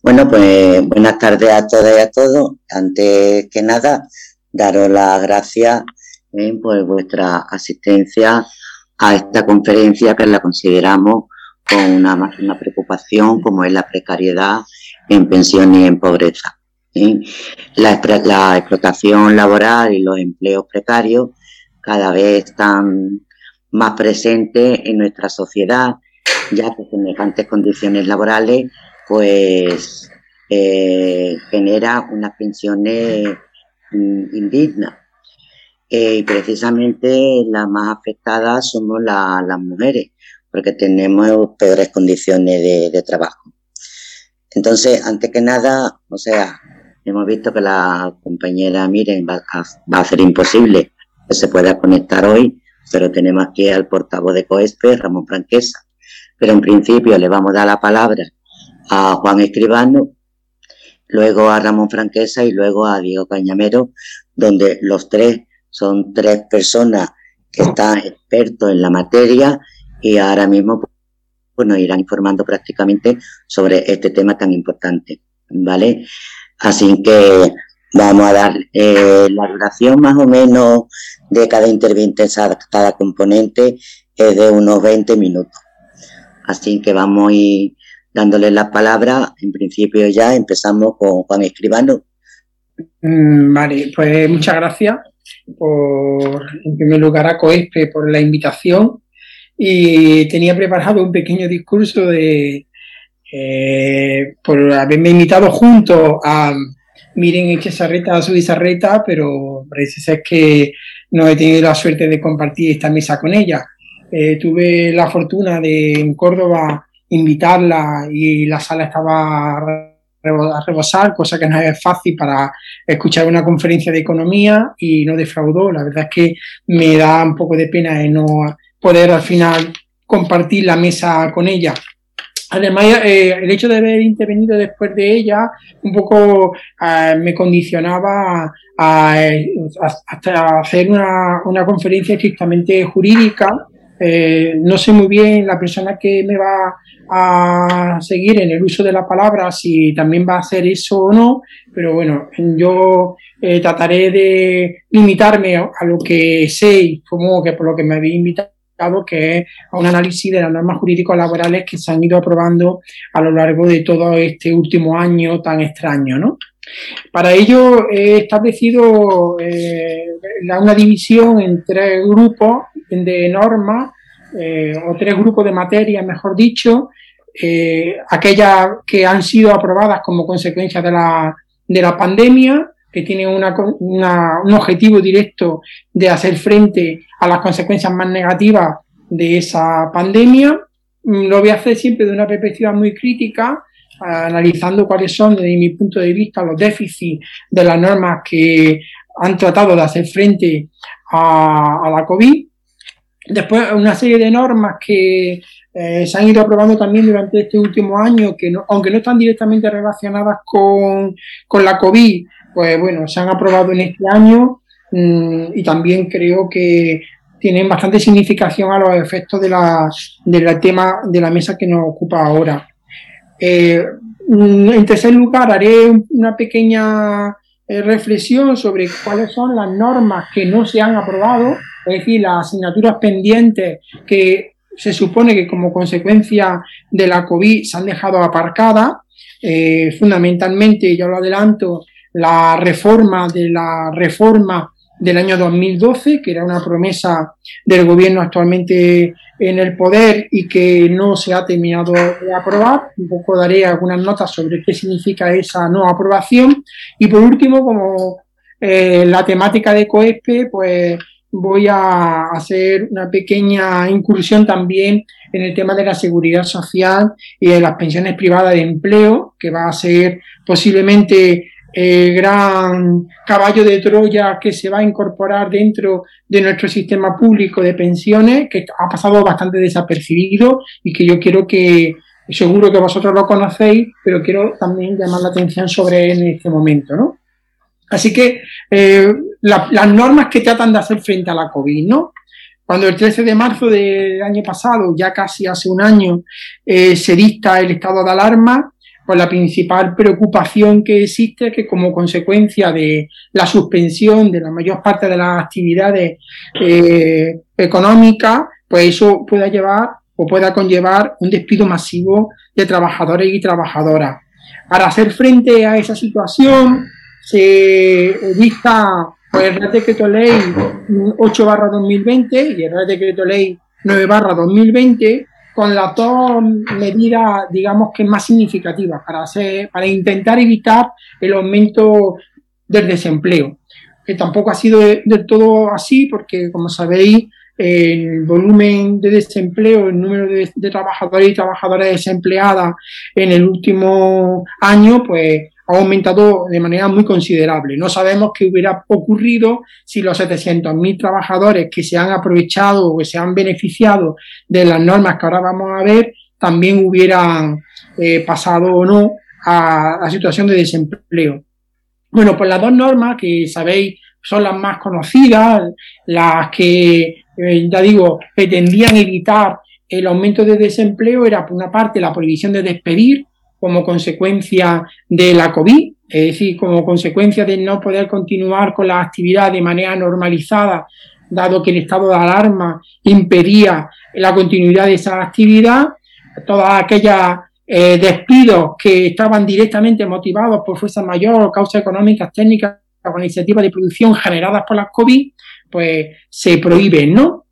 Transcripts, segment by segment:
Bueno, pues buenas tardes a todas y a todos. Antes que nada, daros las gracias eh, por vuestra asistencia a esta conferencia que la consideramos con una máxima preocupación como es la precariedad en pensión y en pobreza. La, la explotación laboral y los empleos precarios cada vez están más presentes en nuestra sociedad, ya que semejantes condiciones laborales pues eh, genera unas pensiones mm, indignas. Eh, y precisamente las más afectadas somos las mujeres, porque tenemos peores condiciones de, trabajo. Entonces, antes que nada, o sea, hemos visto que la compañera Miren va a, va a hacer imposible que se pueda conectar hoy, pero tenemos aquí al portavoz de COESPE, Ramón Franquesa. Pero en principio le vamos a dar la palabra a Juan Escribano, luego a Ramón Franquesa y luego a Diego Cañamero, donde los tres son tres personas que están expertos en la materia y ahora mismo pues, nos irán informando prácticamente sobre este tema tan importante, ¿vale? Así que vamos a dar eh, la duración más o menos de cada interviniente, cada componente es de unos 20 minutos. Así que vamos a ir dándole la palabra. En principio ya empezamos con Juan Escribano. Mm, vale, pues muchas gracias por, en primer lugar, a COESPE por la invitación y tenía preparado un pequeño discurso de eh, por haberme invitado junto a Miren Echezarreta a su Bizarreta, pero parece ser que no he tenido la suerte de compartir esta mesa con ella. Eh, tuve la fortuna de en Córdoba invitarla y la sala estaba a rebosar, cosa que no es fácil para escuchar una conferencia de economía y no defraudó. La verdad es que me da un poco de pena de no poder al final compartir la mesa con ella. Además, eh, el hecho de haber intervenido después de ella un poco eh, me condicionaba a, hacer una, una conferencia estrictamente jurídica. Eh, no sé muy bien la persona que me va a seguir en el uso de la palabra, si también va a hacer eso o no, pero bueno, yo eh, trataré de limitarme a lo que sé y como que por lo que me había invitado que es a un análisis de las normas jurídicas laborales que se han ido aprobando a lo largo de todo este último año tan extraño, ¿no? Para ello he establecido eh, una división en tres grupos de normas eh, o tres grupos de materias, mejor dicho, eh, aquellas que han sido aprobadas como consecuencia de la, de la pandemia, que tienen un objetivo directo de hacer frente a las consecuencias más negativas de esa pandemia. Mm, lo voy a hacer siempre de una perspectiva muy crítica, analizando cuáles son, desde mi punto de vista, los déficits de las normas que han tratado de hacer frente a la COVID. Después, una serie de normas que eh, se han ido aprobando también durante este último año, que aunque no están directamente relacionadas con, la COVID, pues bueno, se han aprobado en este año mm, y también creo que tienen bastante significación a los efectos de tema de la mesa que nos ocupa ahora. Eh, mm, en tercer lugar, haré una pequeña eh, reflexión sobre cuáles son las normas que no se han aprobado, es decir, las asignaturas pendientes que se supone que como consecuencia de la COVID se han dejado aparcadas. Eh, fundamentalmente, ya lo adelanto, la reforma de la reforma del año 2012, que era una promesa del gobierno actualmente en el poder y que no se ha terminado de aprobar. Un poco daré algunas notas sobre qué significa esa no aprobación. Y por último, como eh, la temática de COESPE, pues voy a hacer una pequeña incursión también en el tema de la seguridad social y de las pensiones privadas de empleo, que va a ser posiblemente el gran caballo de Troya que se va a incorporar dentro de nuestro sistema público de pensiones, que ha pasado bastante desapercibido y que yo quiero que, seguro que vosotros lo conocéis, pero quiero también llamar la atención sobre en este momento, ¿no? Así que eh, las normas que tratan de hacer frente a la COVID, ¿no? Cuando el 13 de marzo del año pasado, ya casi hace un año, eh, se dicta el estado de alarma, pues la principal preocupación que existe es que como consecuencia de la suspensión de la mayor parte de las actividades eh, económicas, pues eso pueda llevar o pueda conllevar un despido masivo de trabajadores y trabajadoras. Para hacer frente a esa situación, se dicta pues, el Real Decreto Ley 8 2020 y el Real Decreto Ley 9 2020 con las dos medidas, digamos que más significativas para, hacer, para intentar evitar el aumento del desempleo. Que tampoco ha sido del todo así, porque como sabéis, el volumen de desempleo, el número de, trabajadores y trabajadoras desempleadas en el último año, pues ha aumentado de manera muy considerable. No sabemos qué hubiera ocurrido si los 700.000 trabajadores que se han aprovechado o que se han beneficiado de las normas que ahora vamos a ver también hubieran eh, pasado o no a la situación de desempleo. Bueno, pues las dos normas que sabéis son las más conocidas, las que, eh, ya digo, pretendían evitar el aumento de desempleo, era por una parte la prohibición de despedir como consecuencia de la COVID, es decir, como consecuencia de no poder continuar con la actividad de manera normalizada, dado que el estado de alarma impedía la continuidad de esa actividad, todas aquellas eh, despidos que estaban directamente motivados por fuerza mayor o causas económicas, técnicas o iniciativas de producción generadas por la COVID, pues se prohíben, ¿no?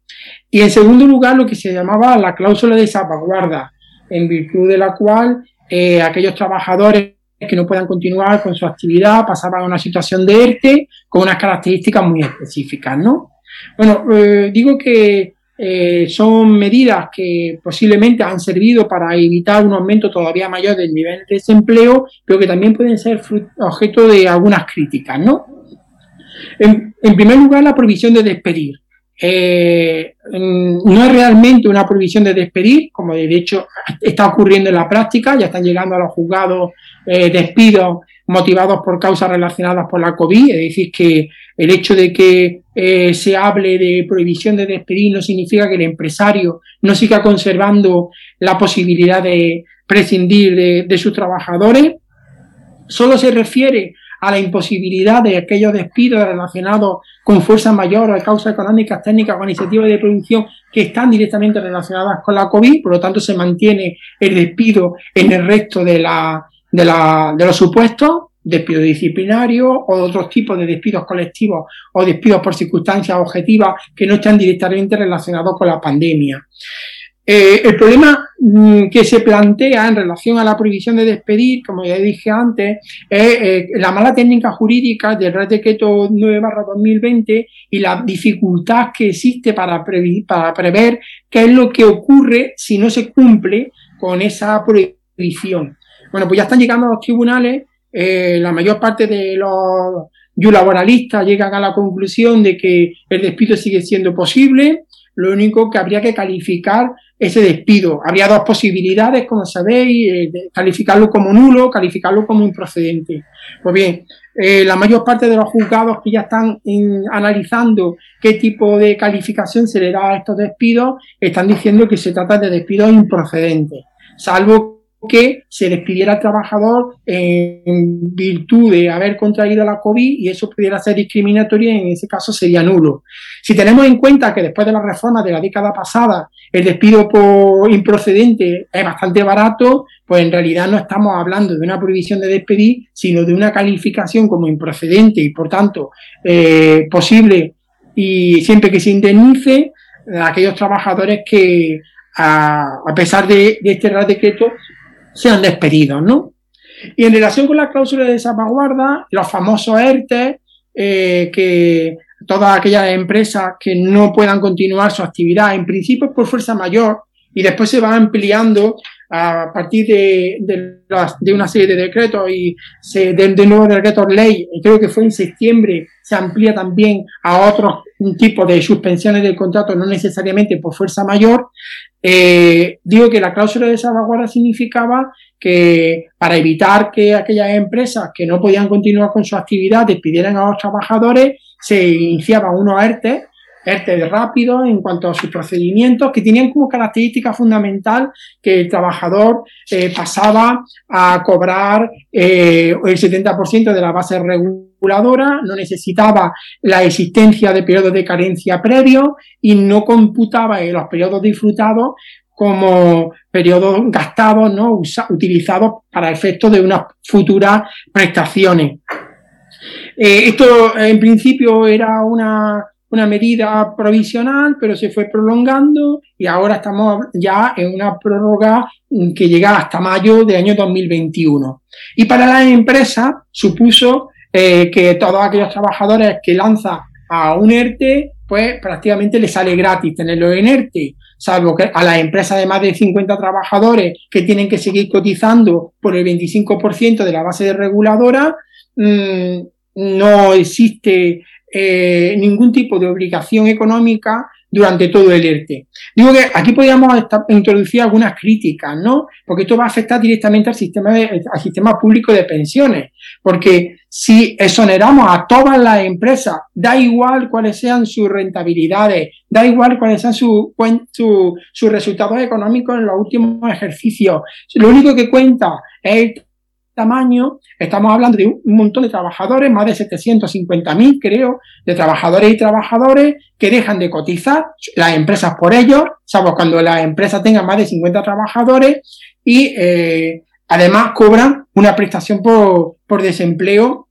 Y en segundo lugar, lo que se llamaba la cláusula de salvaguarda, en virtud de la cual eh, aquellos trabajadores que no puedan continuar con su actividad pasaban a una situación de ERTE con unas características muy específicas, ¿no? Bueno, eh, digo que eh, son medidas que posiblemente han servido para evitar un aumento todavía mayor del nivel de desempleo, pero que también pueden ser objeto de algunas críticas, ¿no? En, en primer lugar, la prohibición de despedir. Eh, no es realmente una prohibición de despedir, como de hecho está ocurriendo en la práctica, ya están llegando a los juzgados eh, despidos motivados por causas relacionadas por la COVID, es decir, que el hecho de que eh, se hable de prohibición de despedir no significa que el empresario no siga conservando la posibilidad de prescindir de, de sus trabajadores, solo se refiere a la imposibilidad de aquellos despidos relacionados con fuerza mayor o causas económicas, técnicas o iniciativas de producción que están directamente relacionadas con la COVID, por lo tanto se mantiene el despido en el resto de, la, de, la, de los supuestos, despido disciplinario o otros tipos de despidos colectivos o despidos por circunstancias objetivas que no están directamente relacionados con la pandemia. Eh, el problema mm, que se plantea en relación a la prohibición de despedir, como ya dije antes, es eh, la mala técnica jurídica del Real Decreto 9 2020 y la dificultad que existe para, para prever qué es lo que ocurre si no se cumple con esa prohibición. Bueno, pues ya están llegando a los tribunales, eh, la mayor parte de los laboralistas llegan a la conclusión de que el despido sigue siendo posible, lo único que habría que calificar ese despido. Habría dos posibilidades, como sabéis, eh, calificarlo como nulo, calificarlo como improcedente. Pues bien, eh, la mayor parte de los juzgados que ya están analizando qué tipo de calificación se le da a estos despidos, están diciendo que se trata de despidos improcedentes, salvo que se despidiera al trabajador en virtud de haber contraído la COVID y eso pudiera ser discriminatorio y en ese caso sería nulo. Si tenemos en cuenta que después de la reforma de la década pasada el despido por improcedente es bastante barato, pues en realidad no estamos hablando de una prohibición de despedir, sino de una calificación como improcedente y por tanto eh, posible y siempre que se indemnice a aquellos trabajadores que a, pesar de, de este Real Decreto sean despedidos, ¿no? Y en relación con la cláusula de salvaguarda, los famosos ERTE, eh, que todas aquellas empresas que no puedan continuar su actividad, en principio por fuerza mayor, y después se va ampliando a partir de, de, una serie de decretos y se, de, de, nuevos decretos ley, creo que fue en septiembre, se amplía también a otros tipos de suspensiones del contrato, no necesariamente por fuerza mayor. Eh, digo que la cláusula de salvaguarda significaba que para evitar que aquellas empresas que no podían continuar con su actividad despidieran a los trabajadores, se iniciaban unos ERTE ERTE rápido en cuanto a sus procedimientos, que tenían como característica fundamental que el trabajador eh, pasaba a cobrar eh, el 70% de la base reguladora, no necesitaba la existencia de periodos de carencia previos y no computaba los periodos disfrutados como periodos gastados, ¿no? utilizados para efectos de unas futuras prestaciones. Eh, esto en principio era una, una medida provisional, pero se fue prolongando y ahora estamos ya en una prórroga que llega hasta mayo del año 2021. Y para las empresas supuso eh, que todos aquellos trabajadores que lanzan a un ERTE, pues prácticamente les sale gratis tenerlo en ERTE, salvo que a las empresas de más de 50 trabajadores que tienen que seguir cotizando por el 25% de la base de reguladora, mmm, no existe eh, ningún tipo de obligación económica durante todo el ERTE. Digo que aquí podríamos introducir algunas críticas, ¿no? Porque esto va a afectar directamente al sistema, al sistema público de pensiones. Porque si exoneramos a todas las empresas, da igual cuáles sean sus rentabilidades, da igual cuáles sean sus su, resultados económicos en los últimos ejercicios, lo único que cuenta es tamaño, estamos hablando de un montón de trabajadores, más de 750.000 creo, de trabajadores y trabajadores que dejan de cotizar, las empresas por ellos, salvo cuando la empresa tenga más de 50 trabajadores y eh, además cobran una prestación por, por desempleo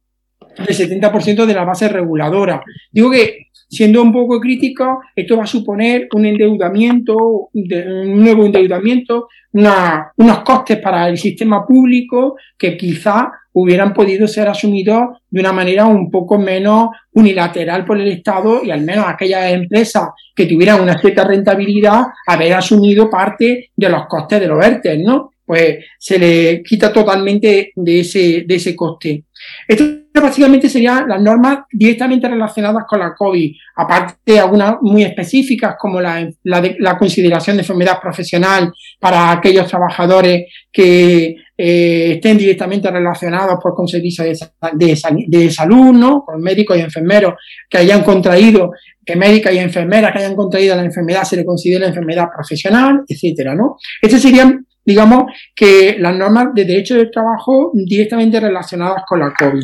del 70% de la base reguladora. Digo que Siendo un poco crítico, esto va a suponer un endeudamiento, un nuevo endeudamiento, unos costes para el sistema público que quizá hubieran podido ser asumidos de una manera un poco menos unilateral por el Estado y al menos aquellas empresas que tuvieran una cierta rentabilidad haber asumido parte de los costes de los ERTE, ¿no? Pues se le quita totalmente de ese, de ese coste. Esto básicamente serían las normas directamente relacionadas con la COVID, aparte de algunas muy específicas como la, la, consideración de enfermedad profesional para aquellos trabajadores que eh, estén directamente relacionados por con servicios de, de, salud, ¿no? con médicos y enfermeros que hayan contraído, que médicas y enfermeras que hayan contraído la enfermedad se le considera enfermedad profesional, etcétera, ¿no? Estas serían digamos que las normas de derecho del trabajo directamente relacionadas con la COVID.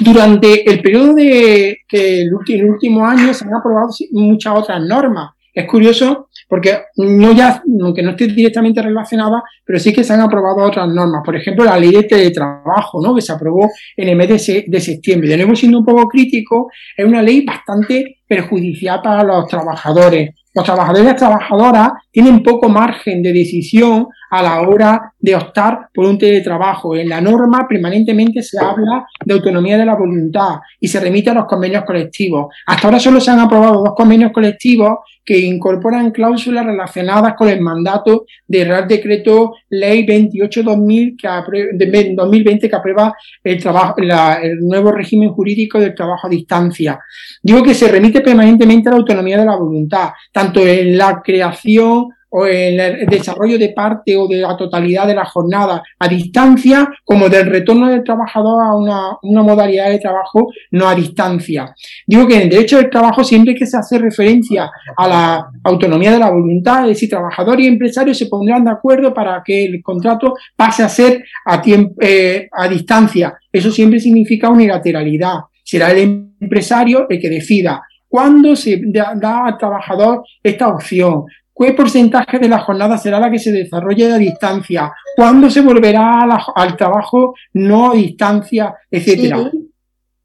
Durante el periodo de que el último año se han aprobado muchas otras normas. Es curioso porque no ya, aunque no esté directamente relacionada, pero sí que se han aprobado otras normas. Por ejemplo, la ley de teletrabajo, ¿no? que se aprobó en el mes de, de septiembre. De nuevo, siendo un poco crítico, es una ley bastante perjudicial para los trabajadores. Los trabajadores y las trabajadoras tienen poco margen de decisión a la hora de optar por un teletrabajo. En la norma permanentemente se habla de autonomía de la voluntad y se remite a los convenios colectivos. Hasta ahora solo se han aprobado dos convenios colectivos que incorporan cláusulas relacionadas con el mandato del Real Decreto Ley 28-2000 que 2020 que aprueba el, trabajo, el nuevo régimen jurídico del trabajo a distancia. Digo que se remite permanentemente a la autonomía de la voluntad, tanto en la creación o el desarrollo de parte o de la totalidad de la jornada a distancia, como del retorno del trabajador a una, modalidad de trabajo no a distancia. Digo que en el derecho del trabajo siempre que se hace referencia a la autonomía de la voluntad, es decir, trabajador y empresario se pondrán de acuerdo para que el contrato pase a ser a, eh, a distancia. Eso siempre significa unilateralidad. Será el empresario el que decida cuándo se da al trabajador esta opción, ¿Qué porcentaje de la jornada será la que se desarrolle a distancia? ¿Cuándo se volverá al trabajo no a distancia, etcétera?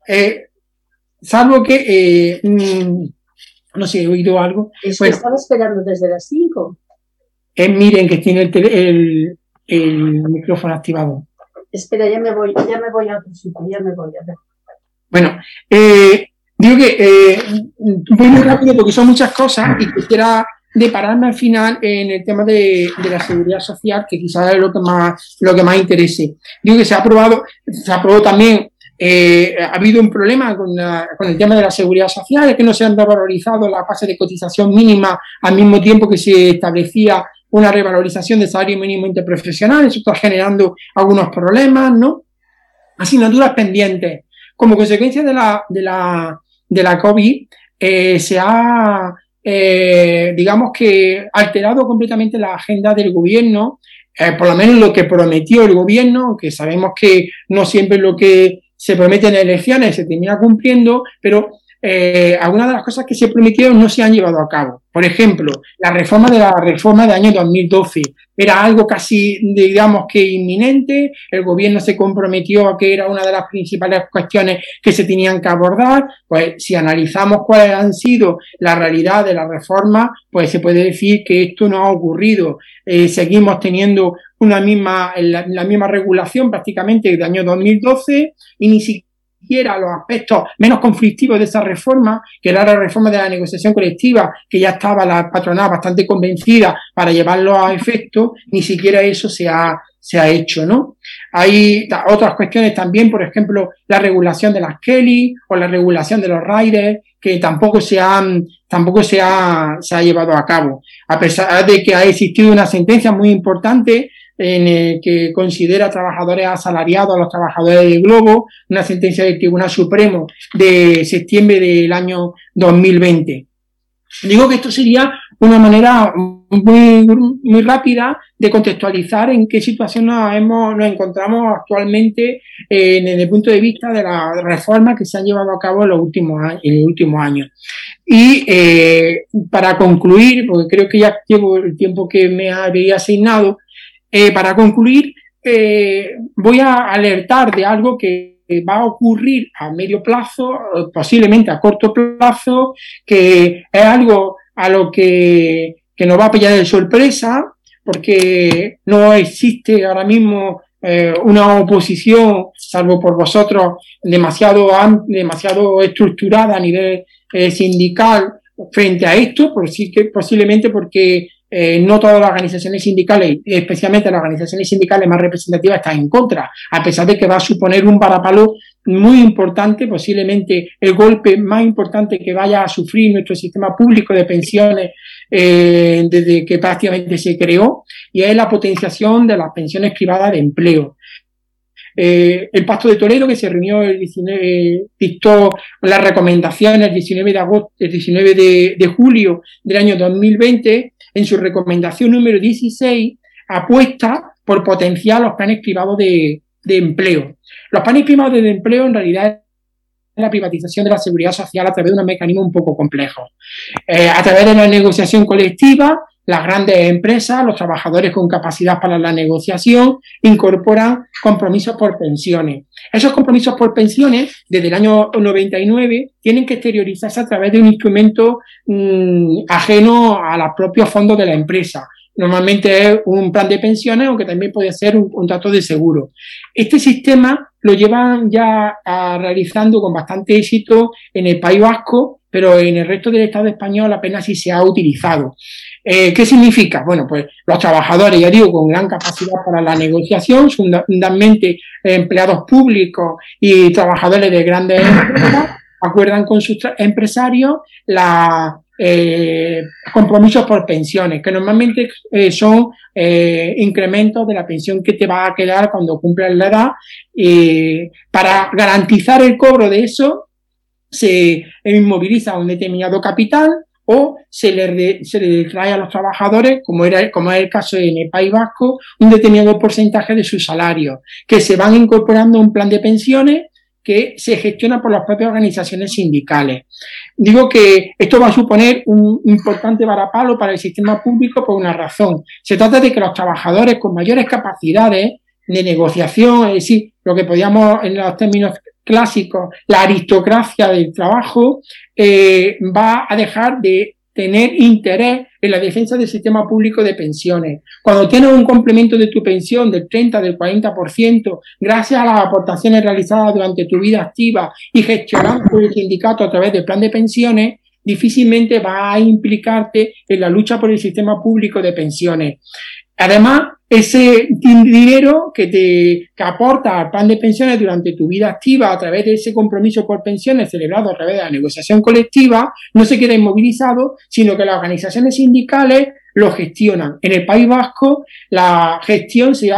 Eh, salvo que, eh, mm, no sé, he oído algo. estaba esperando desde las 5. Eh, miren que tiene el, el, micrófono activado. Espera, ya me voy, ya me voy a otro sitio, ya me voy a ver. Bueno, digo que voy muy rápido porque son muchas cosas y quisiera de pararme al final en el tema de, la seguridad social, que quizás es lo que más, lo que más interese. Digo que se ha aprobado, se ha aprobado también, eh, ha habido un problema con, el tema de la seguridad social, es que no se han revalorizado la base de cotización mínima al mismo tiempo que se establecía una revalorización del salario mínimo interprofesional, eso está generando algunos problemas, ¿no? Asignaturas pendientes. Como consecuencia de la, de la, de la COVID, eh, se ha, eh, digamos que, alterado completamente la agenda del gobierno, por lo menos lo que prometió el gobierno, que sabemos que no siempre lo que se promete en elecciones se termina cumpliendo, pero eh, algunas de las cosas que se prometieron no se han llevado a cabo. Por ejemplo, la reforma de la reforma del año 2012 era algo casi, digamos que inminente. El gobierno se comprometió a que era una de las principales cuestiones que se tenían que abordar. Pues si analizamos cuáles han sido la realidad de la reforma, pues se puede decir que esto no ha ocurrido. Eh, seguimos teniendo una misma, la, la misma regulación prácticamente del año 2012 y ni siquiera los aspectos menos conflictivos de esa reforma, que era la reforma de la negociación colectiva, que ya estaba la patronal bastante convencida para llevarlo a efecto, ni siquiera eso se ha, se ha hecho, ¿no? Hay otras cuestiones también, por ejemplo, la regulación de las Kelly o la regulación de los riders, que tampoco se han, tampoco se ha, se ha llevado a cabo. A pesar de que ha existido una sentencia muy importante en el que considera trabajadores asalariados a los trabajadores del Globo, una sentencia del Tribunal Supremo de septiembre del año 2020. Digo que esto sería una manera muy, muy rápida de contextualizar en qué situación nos encontramos actualmente eh, desde el punto de vista de las reformas que se han llevado a cabo en los últimos, en los últimos años. Y eh, para concluir, porque creo que ya llevo el tiempo que me había asignado, eh, para concluir, eh, voy a alertar de algo que va a ocurrir a medio plazo, posiblemente a corto plazo, que es algo a lo que, que nos va a pillar de sorpresa, porque no existe ahora mismo eh, una oposición, salvo por vosotros, demasiado, demasiado estructurada a nivel sindical frente a esto, por posiblemente porque eh, no todas las organizaciones sindicales, especialmente las organizaciones sindicales más representativas, están en contra, a pesar de que va a suponer un varapalo muy importante, posiblemente el golpe más importante que vaya a sufrir nuestro sistema público de pensiones eh, desde que prácticamente se creó, y es la potenciación de las pensiones privadas de empleo. Eh, el Pacto de Toledo, que se reunió el 19, dictó las recomendaciones el 19 de agosto, el 19 de, de julio del año 2020, en su recomendación número 16, apuesta por potenciar los planes privados de, empleo. Los planes privados de empleo en realidad la privatización de la seguridad social a través de un mecanismo un poco complejo. Eh, a través de la negociación colectiva, las grandes empresas, los trabajadores con capacidad para la negociación, incorporan compromisos por pensiones. Esos compromisos por pensiones, desde el año 99, tienen que exteriorizarse a través de un instrumento mm, ajeno a los propios fondos de la empresa. Normalmente es un plan de pensiones, aunque también puede ser un contrato de seguro. Este sistema lo llevan ya realizando con bastante éxito en el País Vasco, pero en el resto del Estado español apenas si se ha utilizado. Eh, ¿Qué significa? Bueno, pues los trabajadores, ya digo, con gran capacidad para la negociación, fundamentalmente empleados públicos y trabajadores de grandes empresas, acuerdan con sus empresarios la eh, compromisos por pensiones, que normalmente eh, son eh, incrementos de la pensión que te va a quedar cuando cumples la edad. para garantizar el cobro de eso, se inmoviliza un determinado capital o se le, se le trae a los trabajadores, como, era, como es el caso en el País Vasco, un determinado porcentaje de su salario, que se van incorporando a un plan de pensiones que se gestiona por las propias organizaciones sindicales. Digo que esto va a suponer un importante varapalo para el sistema público por una razón. Se trata de que los trabajadores con mayores capacidades de negociación, es decir, lo que podríamos en los términos clásicos, la aristocracia del trabajo, eh, va a dejar de tener interés en la defensa del sistema público de pensiones. Cuando tienes un complemento de tu pensión del 30, del 40%, gracias a las aportaciones realizadas durante tu vida activa y gestionadas por el sindicato a través del plan de pensiones, difícilmente va a implicarte en la lucha por el sistema público de pensiones. Además, ese dinero que te que aporta al plan de pensiones durante tu vida activa a través de ese compromiso por pensiones celebrado a través de la negociación colectiva no se queda inmovilizado, sino que las organizaciones sindicales lo gestionan. En el País Vasco, la gestión se,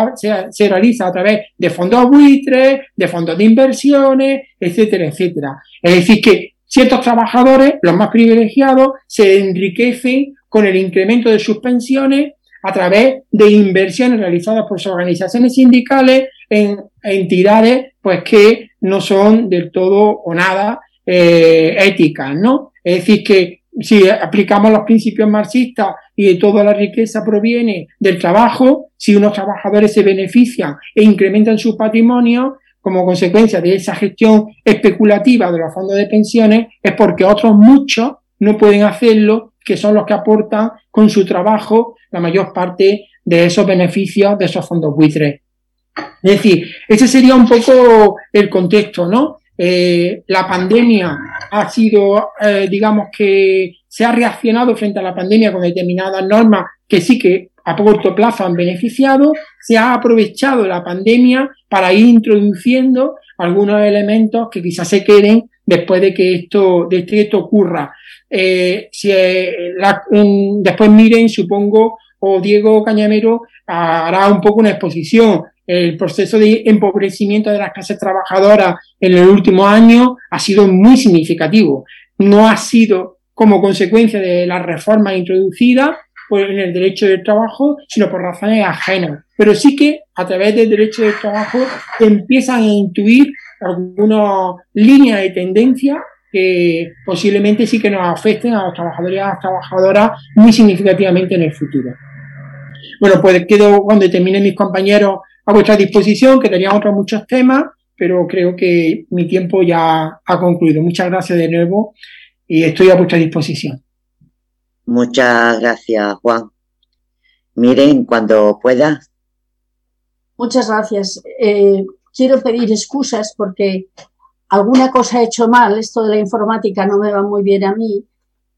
se, realiza a través de fondos buitres, de fondos de inversiones, etcétera, etcétera. Es decir, que ciertos trabajadores, los más privilegiados, se enriquecen con el incremento de sus pensiones a través de inversiones realizadas por sus organizaciones sindicales en entidades pues que no son del todo o nada eh, éticas, ¿no? Es decir, que si aplicamos los principios marxistas y toda la riqueza proviene del trabajo, si unos trabajadores se benefician e incrementan su patrimonio como consecuencia de esa gestión especulativa de los fondos de pensiones, es porque otros muchos no pueden hacerlo, que son los que aportan con su trabajo la mayor parte de esos beneficios de esos fondos buitres. Es decir, ese sería un poco el contexto, ¿no? Eh, la pandemia ha sido, eh, digamos que se ha reaccionado frente a la pandemia con determinadas normas que sí que a corto plazo han beneficiado, se ha aprovechado la pandemia para ir introduciendo algunos elementos que quizás se queden después de que esto, de que esto ocurra. Eh, si, después miren, supongo, o Diego Cañamero hará un poco una exposición el proceso de empobrecimiento de las clases trabajadoras en el último año ha sido muy significativo. No ha sido como consecuencia de las reformas introducidas en el derecho del trabajo, sino por razones ajenas. Pero sí que a través del derecho del trabajo empiezan a intuir algunas líneas de tendencia que posiblemente sí que nos afecten a los trabajadores y a las trabajadoras muy significativamente en el futuro. Bueno, pues quedo cuando terminen mis compañeros a vuestra disposición, que tenía otros muchos temas, pero creo que mi tiempo ya ha concluido. Muchas gracias de nuevo y estoy a vuestra disposición. Muchas gracias, Juan. Miren, cuando pueda. Muchas gracias. Eh, quiero pedir excusas porque alguna cosa he hecho mal. Esto de la informática no me va muy bien a mí.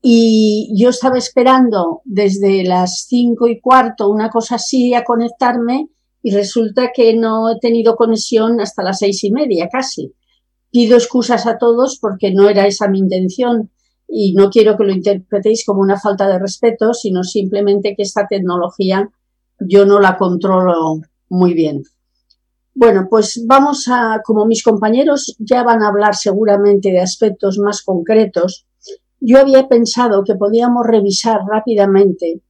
Y yo estaba esperando desde las cinco y cuarto, una cosa así, a conectarme y resulta que no he tenido conexión hasta las seis y media casi. Pido excusas a todos porque no era esa mi intención y no quiero que lo interpretéis como una falta de respeto, sino simplemente que esta tecnología yo no la controlo muy bien. Bueno, pues vamos a, como mis compañeros ya van a hablar seguramente de aspectos más concretos, yo había pensado que podíamos revisar rápidamente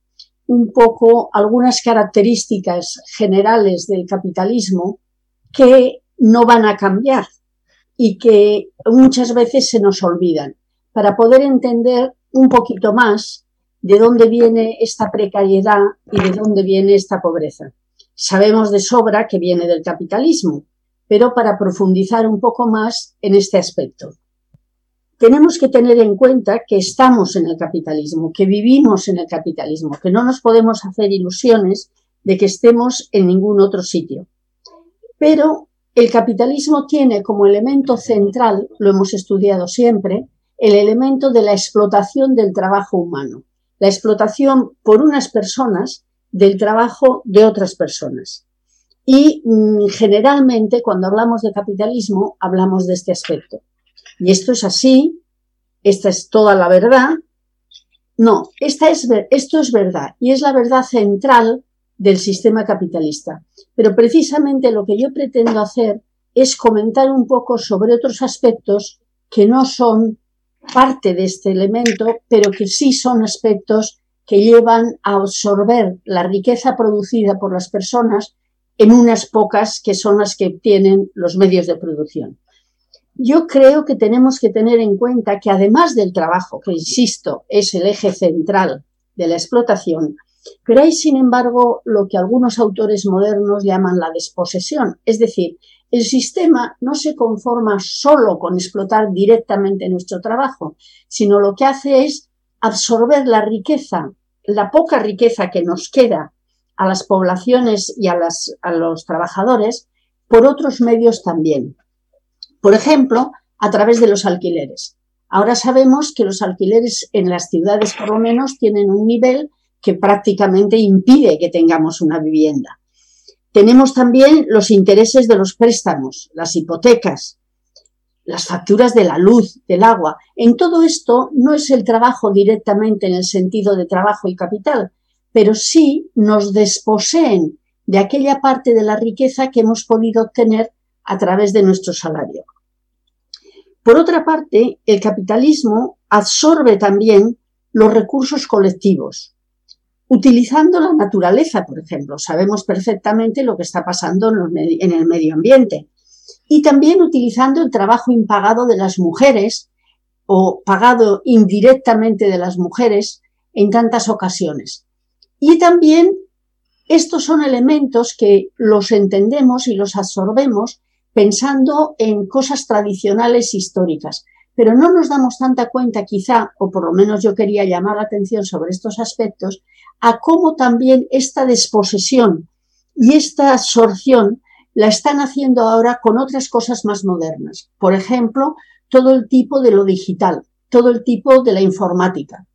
un poco algunas características generales del capitalismo que no van a cambiar y que muchas veces se nos olvidan, para poder entender un poquito más de dónde viene esta precariedad y de dónde viene esta pobreza. Sabemos de sobra que viene del capitalismo, pero para profundizar un poco más en este aspecto tenemos que tener en cuenta que estamos en el capitalismo, que vivimos en el capitalismo, que no nos podemos hacer ilusiones de que estemos en ningún otro sitio. Pero el capitalismo tiene como elemento central, lo hemos estudiado siempre, el elemento de la explotación del trabajo humano, la explotación por unas personas del trabajo de otras personas. Y mm, generalmente cuando hablamos de capitalismo hablamos de este aspecto. Y esto es así, esta es toda la verdad. No, esta es, esto es verdad y es la verdad central del sistema capitalista. Pero precisamente lo que yo pretendo hacer es comentar un poco sobre otros aspectos que no son parte de este elemento, pero que sí son aspectos que llevan a absorber la riqueza producida por las personas en unas pocas que son las que tienen los medios de producción yo creo que tenemos que tener en cuenta que además del trabajo, que insisto, es el eje central de la explotación, pero hay sin embargo lo que algunos autores modernos llaman la desposesión, es decir, el sistema no se conforma solo con explotar directamente nuestro trabajo, sino lo que hace es absorber la riqueza, la poca riqueza que nos queda a las poblaciones y a, a los trabajadores por otros medios también. Por ejemplo, a través de los alquileres. Ahora sabemos que los alquileres en las ciudades, por lo menos, tienen un nivel que prácticamente impide que tengamos una vivienda. Tenemos también los intereses de los préstamos, las hipotecas, las facturas de la luz, del agua. En todo esto no es el trabajo directamente en el sentido de trabajo y capital, pero sí nos desposeen de aquella parte de la riqueza que hemos podido obtener a través de nuestro salario. Por otra parte, el capitalismo absorbe también los recursos colectivos, utilizando la naturaleza, por ejemplo. Sabemos perfectamente lo que está pasando en el medio ambiente. Y también utilizando el trabajo impagado de las mujeres o pagado indirectamente de las mujeres en tantas ocasiones. Y también estos son elementos que los entendemos y los absorbemos pensando en cosas tradicionales históricas, pero no nos damos tanta cuenta quizá, o por lo menos yo quería llamar la atención sobre estos aspectos, a cómo también esta desposesión y esta absorción la están haciendo ahora con otras cosas más modernas. Por ejemplo, todo el tipo de lo digital, todo el tipo de la informática,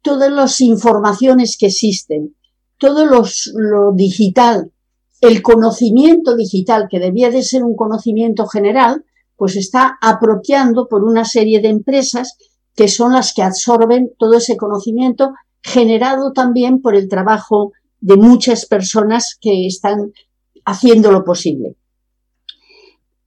todas las informaciones que existen, todo lo digital, el conocimiento digital, que debía de ser un conocimiento general, pues está apropiando por una serie de empresas que son las que absorben todo ese conocimiento generado también por el trabajo de muchas personas que están haciendo lo posible.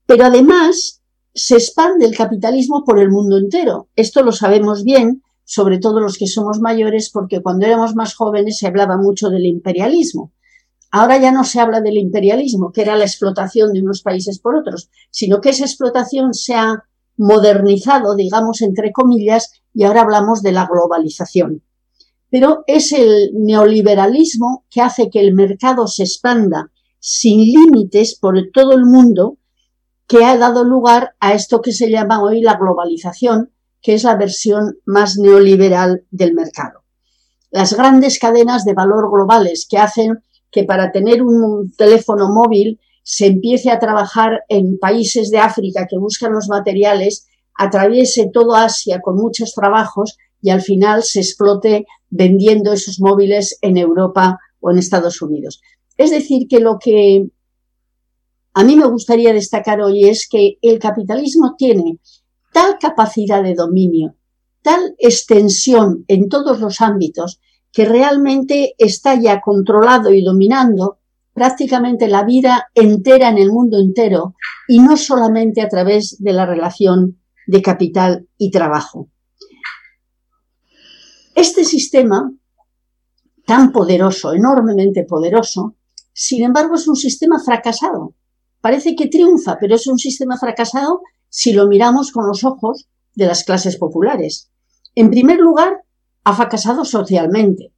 Pero además se expande el capitalismo por el mundo entero. Esto lo sabemos bien, sobre todo los que somos mayores, porque cuando éramos más jóvenes se hablaba mucho del imperialismo. Ahora ya no se habla del imperialismo, que era la explotación de unos países por otros, sino que esa explotación se ha modernizado, digamos, entre comillas, y ahora hablamos de la globalización. Pero es el neoliberalismo que hace que el mercado se expanda sin límites por todo el mundo, que ha dado lugar a esto que se llama hoy la globalización, que es la versión más neoliberal del mercado. Las grandes cadenas de valor globales que hacen que para tener un teléfono móvil se empiece a trabajar en países de África que buscan los materiales, atraviese todo Asia con muchos trabajos y al final se explote vendiendo esos móviles en Europa o en Estados Unidos. Es decir, que lo que a mí me gustaría destacar hoy es que el capitalismo tiene tal capacidad de dominio, tal extensión en todos los ámbitos, que realmente está ya controlado y dominando prácticamente la vida entera en el mundo entero y no solamente a través de la relación de capital y trabajo. Este sistema tan poderoso, enormemente poderoso, sin embargo es un sistema fracasado. Parece que triunfa, pero es un sistema fracasado si lo miramos con los ojos de las clases populares. En primer lugar, ha fracasado socialmente.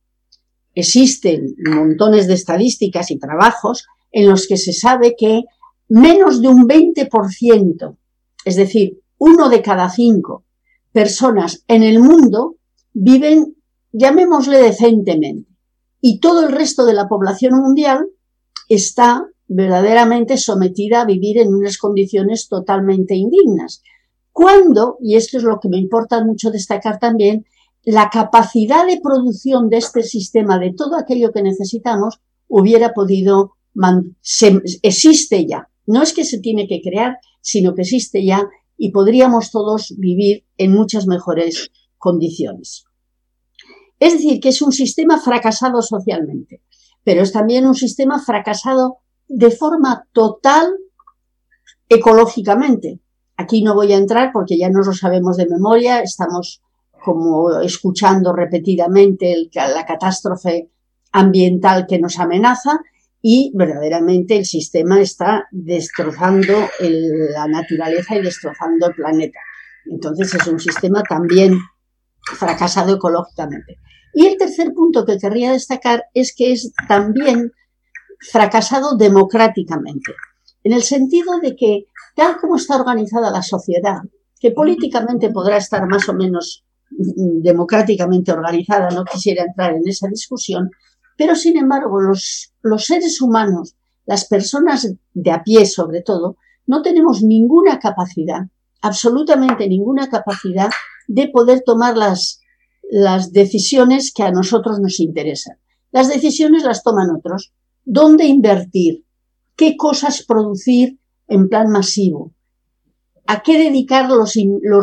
Existen montones de estadísticas y trabajos en los que se sabe que menos de un 20%, es decir, uno de cada cinco personas en el mundo viven, llamémosle decentemente, y todo el resto de la población mundial está verdaderamente sometida a vivir en unas condiciones totalmente indignas. Cuando, y esto es lo que me importa mucho destacar también, la capacidad de producción de este sistema, de todo aquello que necesitamos, hubiera podido, existe ya. No es que se tiene que crear, sino que existe ya y podríamos todos vivir en muchas mejores condiciones. Es decir, que es un sistema fracasado socialmente, pero es también un sistema fracasado de forma total ecológicamente. Aquí no voy a entrar porque ya no lo sabemos de memoria, estamos como escuchando repetidamente la catástrofe ambiental que nos amenaza y verdaderamente el sistema está destrozando la naturaleza y destrozando el planeta. Entonces es un sistema también fracasado ecológicamente. Y el tercer punto que querría destacar es que es también fracasado democráticamente, en el sentido de que tal como está organizada la sociedad, que políticamente podrá estar más o menos democráticamente organizada, no quisiera entrar en esa discusión, pero sin embargo los, seres humanos, las personas de a pie sobre todo, no tenemos ninguna capacidad, absolutamente ninguna capacidad de poder tomar las, las decisiones que a nosotros nos interesan. Las decisiones las toman otros. ¿Dónde invertir? ¿Qué cosas producir en plan masivo? A qué dedicar los,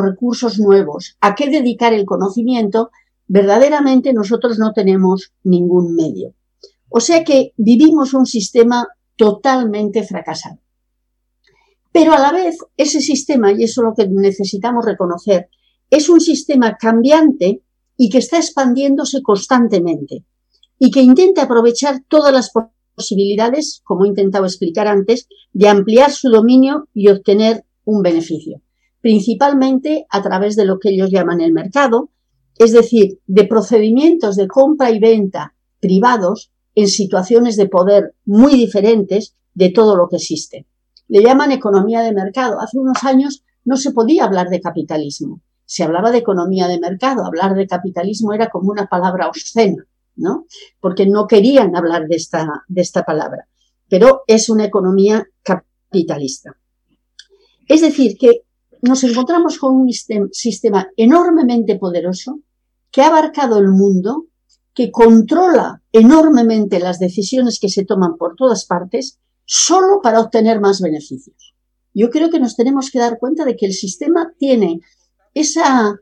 recursos nuevos, a qué dedicar el conocimiento, verdaderamente nosotros no tenemos ningún medio. O sea que vivimos un sistema totalmente fracasado. Pero a la vez, ese sistema, y eso es lo que necesitamos reconocer, es un sistema cambiante y que está expandiéndose constantemente y que intenta aprovechar todas las posibilidades, como he intentado explicar antes, de ampliar su dominio y obtener un beneficio, principalmente a través de lo que ellos llaman el mercado, es decir, de procedimientos de compra y venta privados en situaciones de poder muy diferentes de todo lo que existe. Le llaman economía de mercado. Hace unos años no se podía hablar de capitalismo. Se hablaba de economía de mercado. Hablar de capitalismo era como una palabra obscena, ¿no? Porque no querían hablar de esta, de esta palabra. Pero es una economía capitalista. Es decir, que nos encontramos con un sistema enormemente poderoso que ha abarcado el mundo, que controla enormemente las decisiones que se toman por todas partes, solo para obtener más beneficios. Yo creo que nos tenemos que dar cuenta de que el sistema tiene esa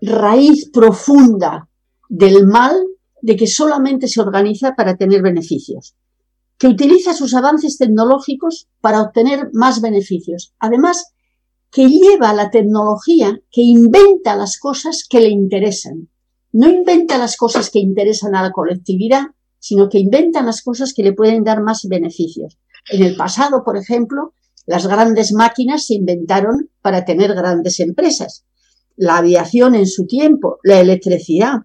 raíz profunda del mal de que solamente se organiza para tener beneficios, que utiliza sus avances tecnológicos para obtener más beneficios. Además, que lleva la tecnología, que inventa las cosas que le interesan. No inventa las cosas que interesan a la colectividad, sino que inventa las cosas que le pueden dar más beneficios. En el pasado, por ejemplo, las grandes máquinas se inventaron para tener grandes empresas. La aviación en su tiempo, la electricidad.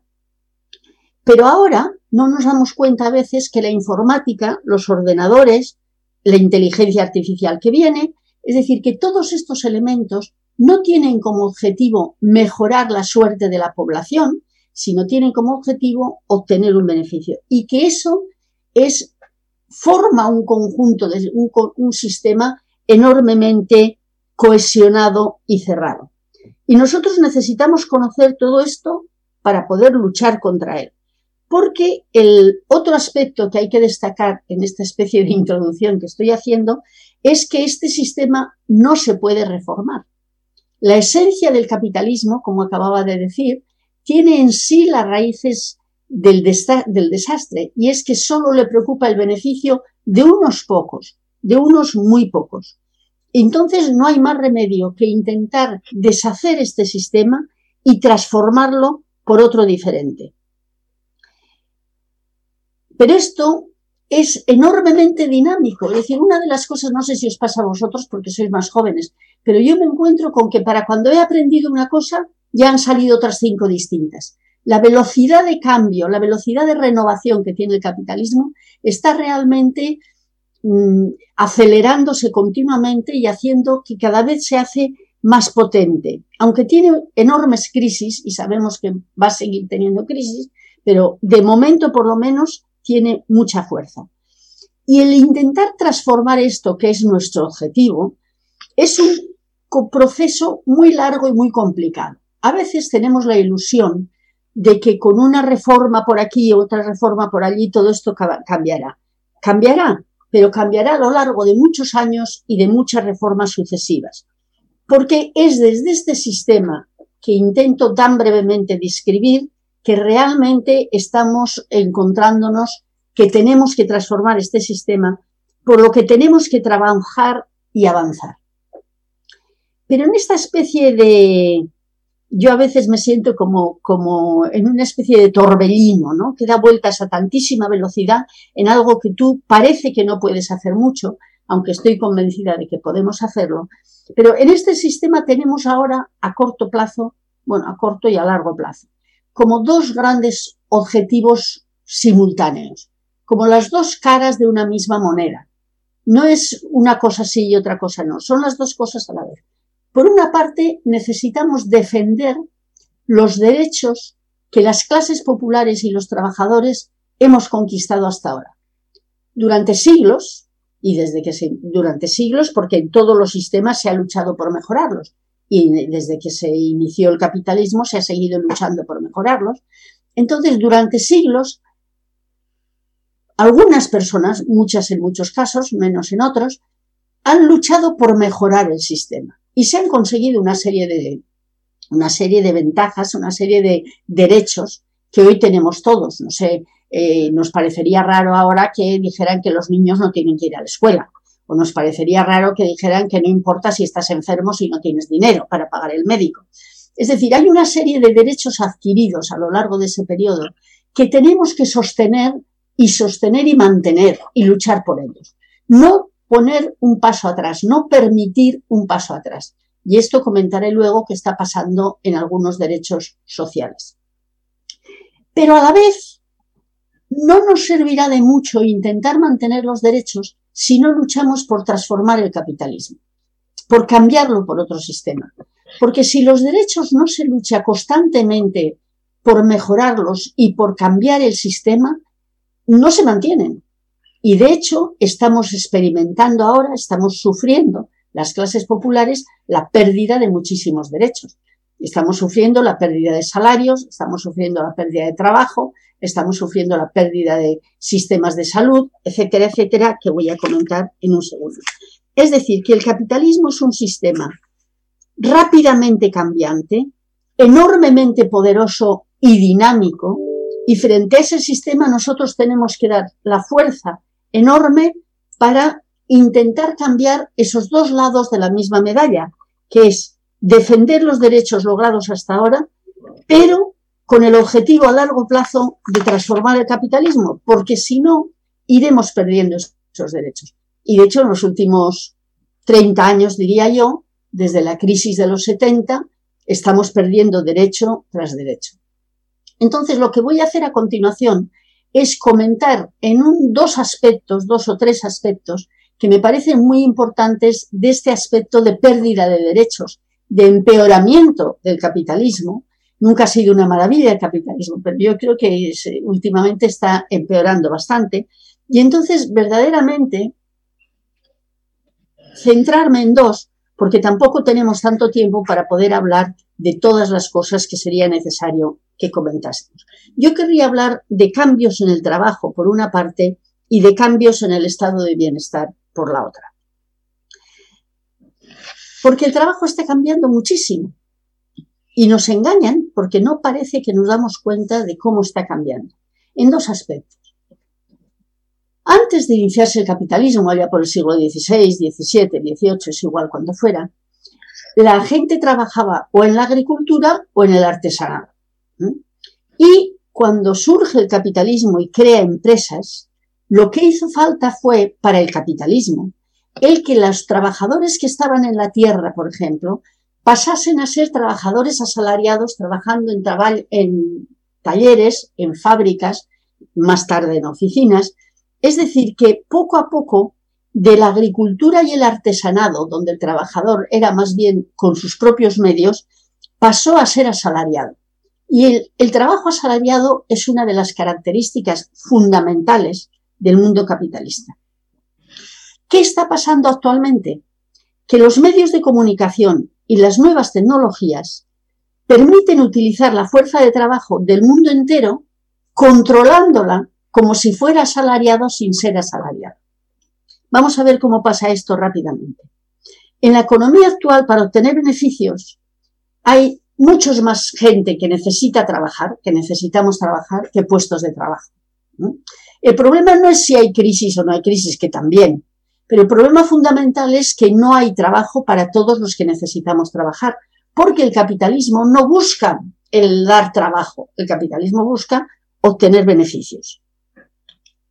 Pero ahora no nos damos cuenta a veces que la informática, los ordenadores, la inteligencia artificial que viene, es decir, que todos estos elementos no tienen como objetivo mejorar la suerte de la población, sino tienen como objetivo obtener un beneficio. Y que eso es, forma un conjunto, de, un, un sistema enormemente cohesionado y cerrado. Y nosotros necesitamos conocer todo esto para poder luchar contra él. Porque el otro aspecto que hay que destacar en esta especie de introducción que estoy haciendo es que este sistema no se puede reformar. La esencia del capitalismo, como acababa de decir, tiene en sí las raíces del, desastre y es que solo le preocupa el beneficio de unos pocos, de unos muy pocos. Entonces no hay más remedio que intentar deshacer este sistema y transformarlo por otro diferente. Pero esto es enormemente dinámico. Es decir, una de las cosas, no sé si os pasa a vosotros porque sois más jóvenes, pero yo me encuentro con que para cuando he aprendido una cosa, ya han salido otras cinco distintas. La velocidad de cambio, la velocidad de renovación que tiene el capitalismo está realmente mm, acelerándose continuamente y haciendo que cada vez se hace más potente. Aunque tiene enormes crisis, y sabemos que va a seguir teniendo crisis, pero de momento por lo menos tiene mucha fuerza. Y el intentar transformar esto, que es nuestro objetivo, es un proceso muy largo y muy complicado. A veces tenemos la ilusión de que con una reforma por aquí, otra reforma por allí, todo esto cambiará. Cambiará, pero cambiará a lo largo de muchos años y de muchas reformas sucesivas. Porque es desde este sistema que intento tan brevemente describir que realmente estamos encontrándonos que tenemos que transformar este sistema, por lo que tenemos que trabajar y avanzar. Pero en esta especie de... Yo a veces me siento como, como en una especie de torbellino, ¿no? Que da vueltas a tantísima velocidad en algo que tú parece que no puedes hacer mucho, aunque estoy convencida de que podemos hacerlo. Pero en este sistema tenemos ahora a corto plazo, bueno, a corto y a largo plazo como dos grandes objetivos simultáneos, como las dos caras de una misma moneda. No es una cosa sí y otra cosa no, son las dos cosas a la vez. Por una parte, necesitamos defender los derechos que las clases populares y los trabajadores hemos conquistado hasta ahora. Durante siglos, y desde que se, durante siglos, porque en todos los sistemas se ha luchado por mejorarlos, y desde que se inició el capitalismo se ha seguido luchando por mejorarlos. Entonces, durante siglos, algunas personas, muchas en muchos casos, menos en otros, han luchado por mejorar el sistema y se han conseguido una serie de, una serie de ventajas, una serie de derechos que hoy tenemos todos. No sé, eh, nos parecería raro ahora que dijeran que los niños no tienen que ir a la escuela o nos parecería raro que dijeran que no importa si estás enfermo si no tienes dinero para pagar el médico. Es decir, hay una serie de derechos adquiridos a lo largo de ese periodo que tenemos que sostener y sostener y mantener y luchar por ellos. No poner un paso atrás, no permitir un paso atrás. Y esto comentaré luego qué está pasando en algunos derechos sociales. Pero a la vez, no nos servirá de mucho intentar mantener los derechos si no luchamos por transformar el capitalismo, por cambiarlo por otro sistema. Porque si los derechos no se lucha constantemente por mejorarlos y por cambiar el sistema, no se mantienen. Y de hecho, estamos experimentando ahora, estamos sufriendo las clases populares la pérdida de muchísimos derechos. Estamos sufriendo la pérdida de salarios, estamos sufriendo la pérdida de trabajo, estamos sufriendo la pérdida de sistemas de salud, etcétera, etcétera, que voy a comentar en un segundo. Es decir, que el capitalismo es un sistema rápidamente cambiante, enormemente poderoso y dinámico, y frente a ese sistema nosotros tenemos que dar la fuerza enorme para intentar cambiar esos dos lados de la misma medalla, que es defender los derechos logrados hasta ahora, pero con el objetivo a largo plazo de transformar el capitalismo, porque si no, iremos perdiendo esos derechos. Y de hecho, en los últimos 30 años, diría yo, desde la crisis de los 70, estamos perdiendo derecho tras derecho. Entonces, lo que voy a hacer a continuación es comentar en un, dos aspectos, dos o tres aspectos, que me parecen muy importantes de este aspecto de pérdida de derechos, de empeoramiento del capitalismo. Nunca ha sido una maravilla el capitalismo, pero yo creo que últimamente está empeorando bastante. Y entonces, verdaderamente, centrarme en dos, porque tampoco tenemos tanto tiempo para poder hablar de todas las cosas que sería necesario que comentásemos. Yo querría hablar de cambios en el trabajo, por una parte, y de cambios en el estado de bienestar, por la otra. Porque el trabajo está cambiando muchísimo y nos engañan porque no parece que nos damos cuenta de cómo está cambiando. En dos aspectos. Antes de iniciarse el capitalismo, allá por el siglo XVI, XVII, XVIII, es igual cuando fuera, la gente trabajaba o en la agricultura o en el artesanado. Y cuando surge el capitalismo y crea empresas, lo que hizo falta fue, para el capitalismo, el que los trabajadores que estaban en la tierra, por ejemplo, pasasen a ser trabajadores asalariados trabajando en, en talleres, en fábricas, más tarde en oficinas. Es decir, que poco a poco de la agricultura y el artesanado, donde el trabajador era más bien con sus propios medios, pasó a ser asalariado. Y el trabajo asalariado es una de las características fundamentales del mundo capitalista. ¿Qué está pasando actualmente? Que los medios de comunicación y las nuevas tecnologías permiten utilizar la fuerza de trabajo del mundo entero controlándola como si fuera asalariado sin ser asalariado. Vamos a ver cómo pasa esto rápidamente. En la economía actual, para obtener beneficios, hay muchos más gente que necesita trabajar, que necesitamos trabajar, que puestos de trabajo. El problema no es si hay crisis o no hay crisis, que también, pero el problema fundamental es que no hay trabajo para todos los que necesitamos trabajar, porque el capitalismo no busca el dar trabajo, el capitalismo busca obtener beneficios.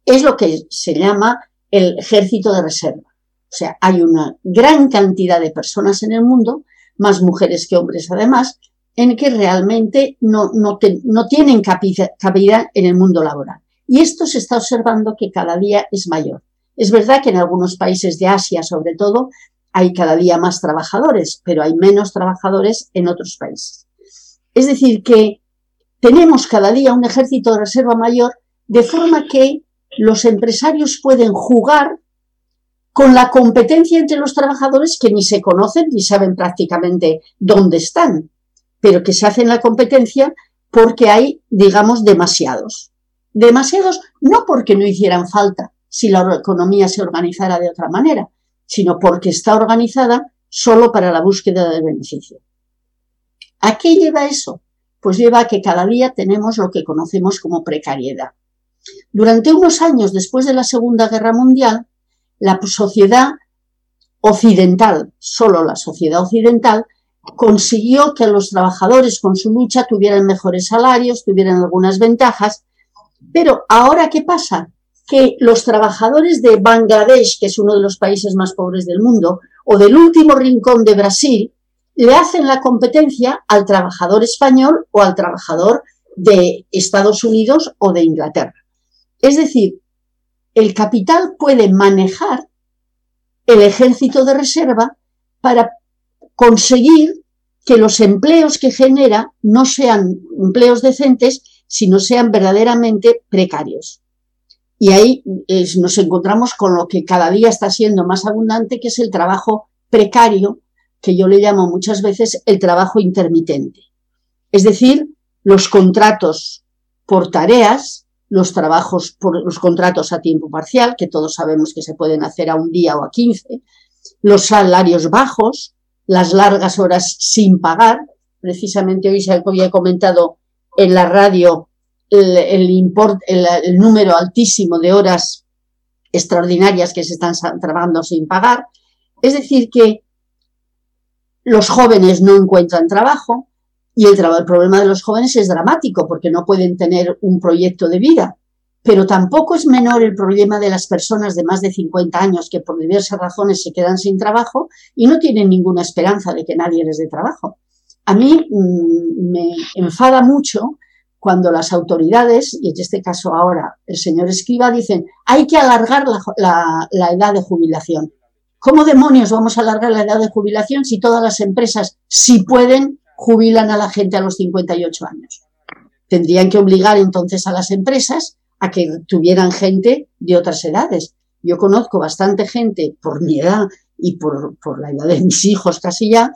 Es lo que se llama el ejército de reserva. O sea, hay una gran cantidad de personas en el mundo, más mujeres que hombres además, en que realmente no, no, no tienen cabida en el mundo laboral. Y esto se está observando que cada día es mayor. Es verdad que en algunos países de Asia, sobre todo, hay cada día más trabajadores, pero hay menos trabajadores en otros países. Es decir, que tenemos cada día un ejército de reserva mayor, de forma que los empresarios pueden jugar con la competencia entre los trabajadores que ni se conocen ni saben prácticamente dónde están, pero que se hacen la competencia porque hay, digamos, demasiados. Demasiados no porque no hicieran falta si la economía se organizara de otra manera, sino porque está organizada solo para la búsqueda del beneficio. ¿A qué lleva eso? Pues lleva a que cada día tenemos lo que conocemos como precariedad. Durante unos años después de la Segunda Guerra Mundial, la sociedad occidental, solo la sociedad occidental, consiguió que los trabajadores con su lucha tuvieran mejores salarios, tuvieran algunas ventajas. Pero ahora, ¿qué pasa? Que los trabajadores de Bangladesh, que es uno de los países más pobres del mundo, o del último rincón de Brasil, le hacen la competencia al trabajador español o al trabajador de Estados Unidos o de Inglaterra. Es decir, el capital puede manejar el ejército de reserva para conseguir que los empleos que genera no sean empleos decentes, sino sean verdaderamente precarios. Y ahí nos encontramos con lo que cada día está siendo más abundante, que es el trabajo precario, que yo le llamo muchas veces el trabajo intermitente. Es decir, los contratos por tareas, los trabajos por los contratos a tiempo parcial, que todos sabemos que se pueden hacer a un día o a 15, los salarios bajos, las largas horas sin pagar. Precisamente hoy se había comentado en la radio el, el, número altísimo de horas extraordinarias que se están trabajando sin pagar. Es decir, que los jóvenes no encuentran trabajo y el, problema de los jóvenes es dramático porque no pueden tener un proyecto de vida. Pero tampoco es menor el problema de las personas de más de 50 años que por diversas razones se quedan sin trabajo y no tienen ninguna esperanza de que nadie les dé trabajo. A mí mm, me enfada mucho cuando las autoridades, y en este caso ahora el señor Escriba, dicen hay que alargar la, edad de jubilación. ¿Cómo demonios vamos a alargar la edad de jubilación si todas las empresas, si pueden, jubilan a la gente a los 58 años? Tendrían que obligar entonces a las empresas a que tuvieran gente de otras edades. Yo conozco bastante gente por mi edad y por, la edad de mis hijos casi ya,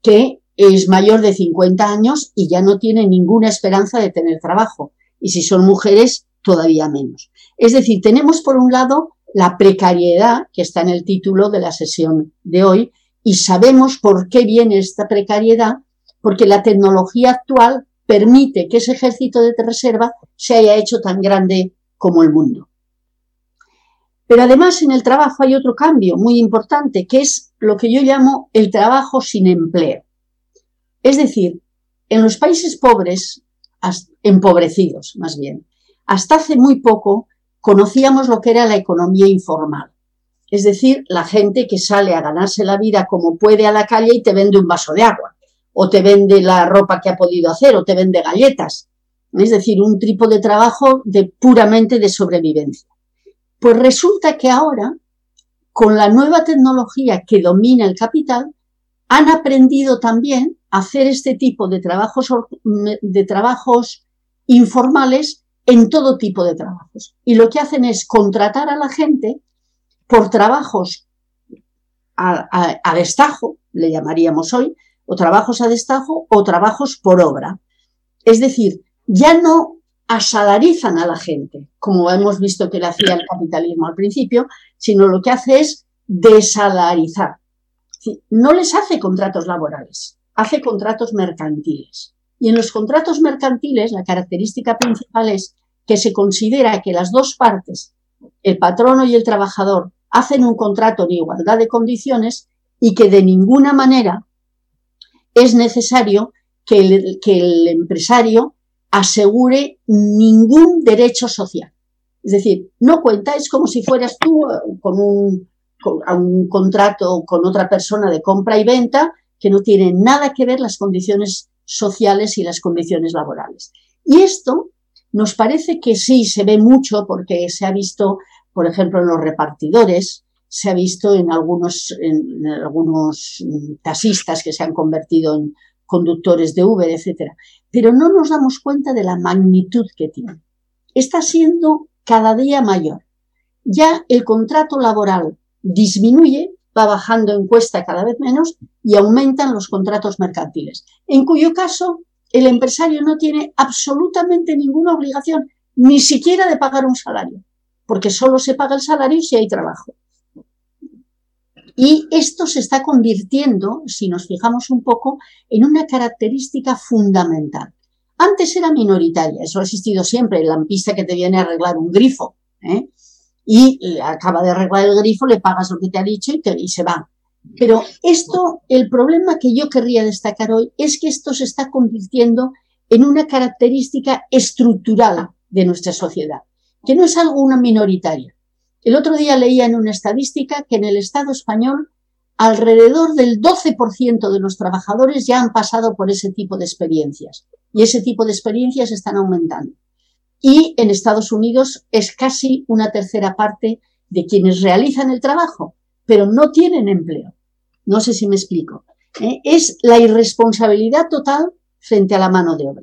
que es mayor de 50 años y ya no tiene ninguna esperanza de tener trabajo. Y si son mujeres, todavía menos. Es decir, tenemos por un lado la precariedad que está en el título de la sesión de hoy y sabemos por qué viene esta precariedad, porque la tecnología actual permite que ese ejército de reserva se haya hecho tan grande como el mundo. Pero además en el trabajo hay otro cambio muy importante, que es lo que yo llamo el trabajo sin empleo. Es decir, en los países pobres, empobrecidos más bien, hasta hace muy poco conocíamos lo que era la economía informal. Es decir, la gente que sale a ganarse la vida como puede a la calle y te vende un vaso de agua o te vende la ropa que ha podido hacer, o te vende galletas. Es decir, un tipo de trabajo de puramente de sobrevivencia. Pues resulta que ahora, con la nueva tecnología que domina el capital, han aprendido también a hacer este tipo de trabajos, de trabajos informales en todo tipo de trabajos. Y lo que hacen es contratar a la gente por trabajos a, a destajo, le llamaríamos hoy, o trabajos a destajo o trabajos por obra. Es decir, ya no asalarizan a la gente, como hemos visto que le hacía el capitalismo al principio, sino lo que hace es desalarizar. No les hace contratos laborales, hace contratos mercantiles. Y en los contratos mercantiles la característica principal es que se considera que las dos partes, el patrono y el trabajador, hacen un contrato en igualdad de condiciones y que de ninguna manera es necesario que el, empresario asegure ningún derecho social. Es decir, no cuenta, es como si fueras tú eh, con un, a un contrato con otra persona de compra y venta que no tiene nada que ver las condiciones sociales y las condiciones laborales. Y esto nos parece que sí se ve mucho porque se ha visto, por ejemplo, en los repartidores, se ha visto en algunos, en, algunos taxistas que se han convertido en conductores de Uber, etcétera. Pero no nos damos cuenta de la magnitud que tiene. Está siendo cada día mayor. Ya el contrato laboral disminuye, va bajando en cuesta cada vez menos y aumentan los contratos mercantiles, en cuyo caso el empresario no tiene absolutamente ninguna obligación, ni siquiera de pagar un salario, porque solo se paga el salario si hay trabajo. Y esto se está convirtiendo, si nos fijamos un poco, en una característica fundamental. Antes era minoritaria, eso ha existido siempre, el lampista que te viene a arreglar un grifo, ¿eh? Y acaba de arreglar el grifo, le pagas lo que te ha dicho y, se va. Pero esto, el problema que yo querría destacar hoy es que esto se está convirtiendo en una característica estructural de nuestra sociedad, que no es algo una minoritaria. El otro día leía en una estadística que en el Estado español alrededor del 12% de los trabajadores ya han pasado por ese tipo de experiencias y ese tipo de experiencias están aumentando. Y en Estados Unidos es casi una tercera parte de quienes realizan el trabajo, pero no tienen empleo. No sé si me explico. ¿eh? Es la irresponsabilidad total frente a la mano de obra.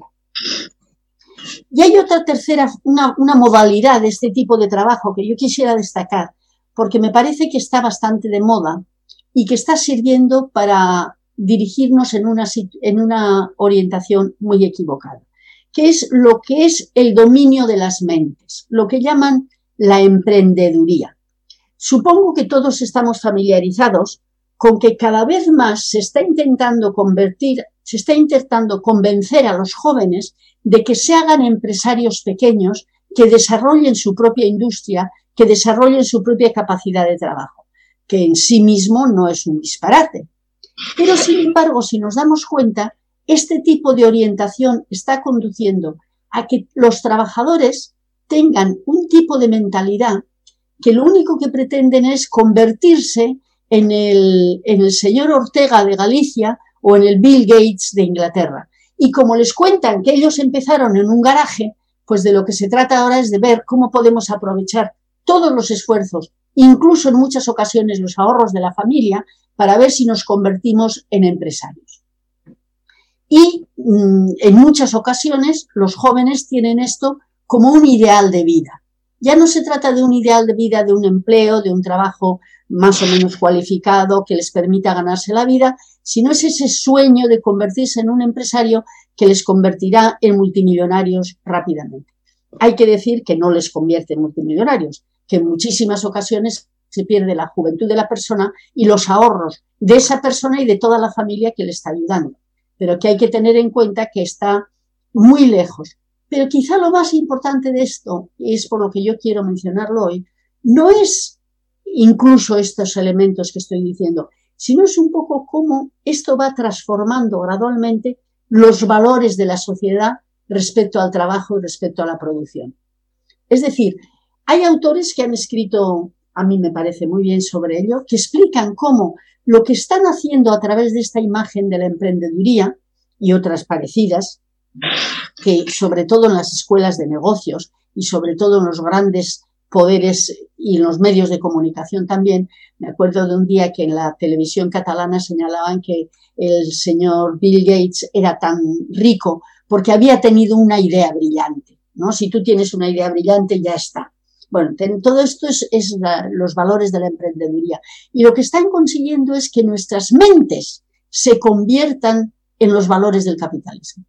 Y hay otra tercera, una, una modalidad de este tipo de trabajo que yo quisiera destacar, porque me parece que está bastante de moda y que está sirviendo para dirigirnos en una, en una orientación muy equivocada, que es lo que es el dominio de las mentes, lo que llaman la emprendeduría. Supongo que todos estamos familiarizados con que cada vez más se está intentando convertir, se está intentando convencer a los jóvenes de que se hagan empresarios pequeños que desarrollen su propia industria, que desarrollen su propia capacidad de trabajo, que en sí mismo no es un disparate. Pero sin embargo, si nos damos cuenta, este tipo de orientación está conduciendo a que los trabajadores tengan un tipo de mentalidad que lo único que pretenden es convertirse en el, en el señor Ortega de Galicia o en el Bill Gates de Inglaterra. Y como les cuentan que ellos empezaron en un garaje, pues de lo que se trata ahora es de ver cómo podemos aprovechar todos los esfuerzos, incluso en muchas ocasiones los ahorros de la familia, para ver si nos convertimos en empresarios. Y mm, en muchas ocasiones los jóvenes tienen esto como un ideal de vida. Ya no se trata de un ideal de vida, de un empleo, de un trabajo más o menos cualificado que les permita ganarse la vida, sino es ese sueño de convertirse en un empresario que les convertirá en multimillonarios rápidamente. Hay que decir que no les convierte en multimillonarios, que en muchísimas ocasiones se pierde la juventud de la persona y los ahorros de esa persona y de toda la familia que le está ayudando. Pero que hay que tener en cuenta que está muy lejos. Pero quizá lo más importante de esto, es por lo que yo quiero mencionarlo hoy, no es incluso estos elementos que estoy diciendo, sino es un poco cómo esto va transformando gradualmente los valores de la sociedad respecto al trabajo y respecto a la producción. Es decir, hay autores que han escrito, a mí me parece muy bien sobre ello, que explican cómo lo que están haciendo a través de esta imagen de la emprendeduría y otras parecidas, que sobre todo en las escuelas de negocios y sobre todo en los grandes poderes y en los medios de comunicación también. Me acuerdo de un día que en la televisión catalana señalaban que el señor Bill Gates era tan rico porque había tenido una idea brillante. ¿no? Si tú tienes una idea brillante, ya está. Bueno, todo esto es, los valores de la emprendeduría. Y lo que están consiguiendo es que nuestras mentes se conviertan en los valores del capitalismo.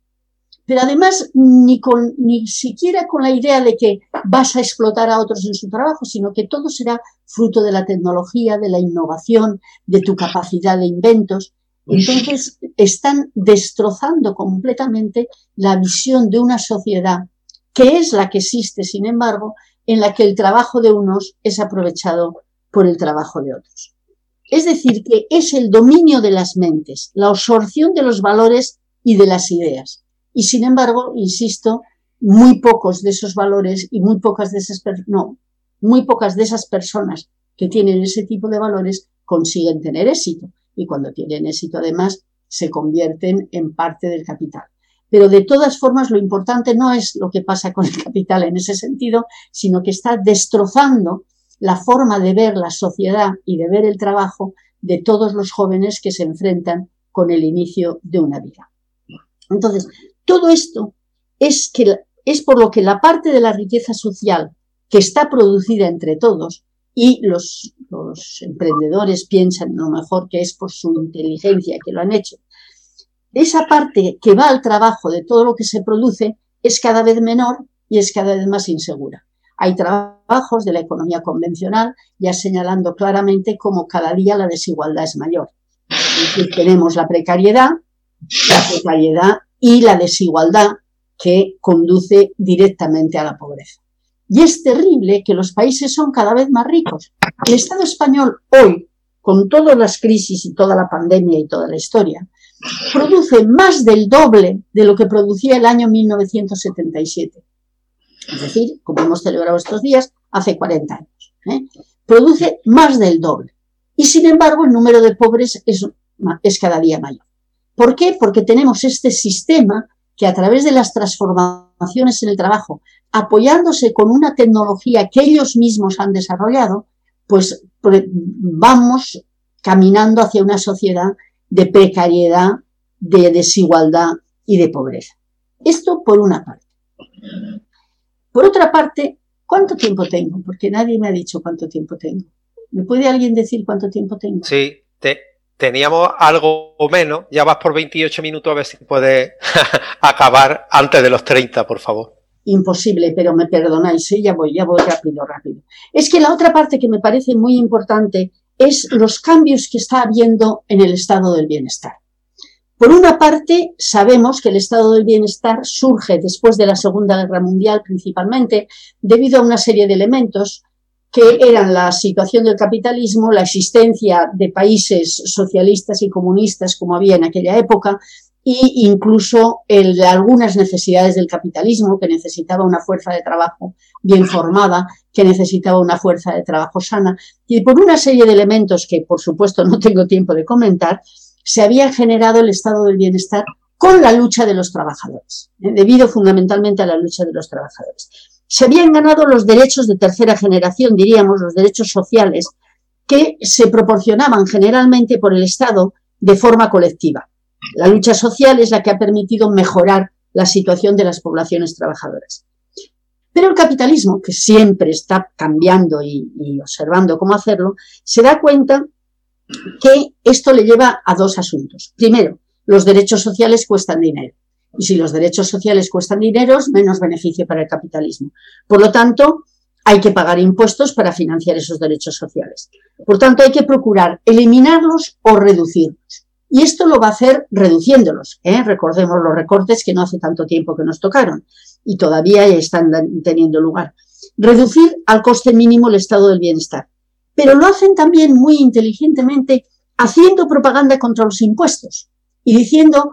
Pero además, ni, con, ni siquiera con la idea de que vas a explotar a otros en su trabajo, sino que todo será fruto de la tecnología, de la innovación, de tu capacidad de inventos. Entonces, están destrozando completamente la visión de una sociedad que es la que existe, sin embargo, en la que el trabajo de unos es aprovechado por el trabajo de otros. Es decir, que es el dominio de las mentes, la absorción de los valores y de las ideas. Y sin embargo, insisto, muy pocos de esos valores y muy pocas de esas, no, muy pocas de esas personas que tienen ese tipo de valores consiguen tener éxito. Y cuando tienen éxito, además, se convierten en parte del capital. Pero de todas formas, lo importante no es lo que pasa con el capital en ese sentido, sino que está destrozando la forma de ver la sociedad y de ver el trabajo de todos los jóvenes que se enfrentan con el inicio de una vida. Entonces, todo esto es, que, es por lo que la parte de la riqueza social que está producida entre todos y los, los emprendedores piensan lo mejor que es por su inteligencia que lo han hecho, esa parte que va al trabajo de todo lo que se produce es cada vez menor y es cada vez más insegura. Hay trabajos de la economía convencional ya señalando claramente cómo cada día la desigualdad es mayor. tenemos la precariedad, la precariedad y la desigualdad que conduce directamente a la pobreza. Y es terrible que los países son cada vez más ricos. El Estado español hoy con todas las crisis y toda la pandemia y toda la historia, produce más del doble de lo que producía el año 1977. Es decir, como hemos celebrado estos días, hace 40 años. ¿eh? Produce más del doble. Y sin embargo, el número de pobres es, es cada día mayor. ¿Por qué? Porque tenemos este sistema que a través de las transformaciones en el trabajo, apoyándose con una tecnología que ellos mismos han desarrollado, pues vamos caminando hacia una sociedad de precariedad, de desigualdad y de pobreza. Esto por una parte. Por otra parte, ¿cuánto tiempo tengo? Porque nadie me ha dicho cuánto tiempo tengo. ¿Me puede alguien decir cuánto tiempo tengo? Sí, teníamos algo menos. Ya vas por 28 minutos, a ver si puedes acabar antes de los 30, por favor. Imposible, pero me perdonáis, ¿eh? ya voy, ya voy rápido, rápido. Es que la otra parte que me parece muy importante es los cambios que está habiendo en el estado del bienestar. Por una parte, sabemos que el estado del bienestar surge después de la Segunda Guerra Mundial principalmente debido a una serie de elementos que eran la situación del capitalismo, la existencia de países socialistas y comunistas como había en aquella época, e incluso el, algunas necesidades del capitalismo, que necesitaba una fuerza de trabajo bien formada, que necesitaba una fuerza de trabajo sana, y por una serie de elementos que, por supuesto, no tengo tiempo de comentar, se había generado el estado del bienestar con la lucha de los trabajadores, ¿eh? debido fundamentalmente a la lucha de los trabajadores. Se habían ganado los derechos de tercera generación, diríamos, los derechos sociales, que se proporcionaban generalmente por el Estado de forma colectiva. La lucha social es la que ha permitido mejorar la situación de las poblaciones trabajadoras. Pero el capitalismo, que siempre está cambiando y, observando cómo hacerlo, se da cuenta que esto le lleva a dos asuntos. Primero, los derechos sociales cuestan dinero. Y si los derechos sociales cuestan dinero, menos beneficio para el capitalismo. Por lo tanto, hay que pagar impuestos para financiar esos derechos sociales. Por tanto, hay que procurar eliminarlos o reducirlos. Y esto lo va a hacer reduciéndolos. ¿eh? Recordemos los recortes que no hace tanto tiempo que nos tocaron y todavía están teniendo lugar. Reducir al coste mínimo el estado del bienestar pero lo hacen también muy inteligentemente haciendo propaganda contra los impuestos y diciendo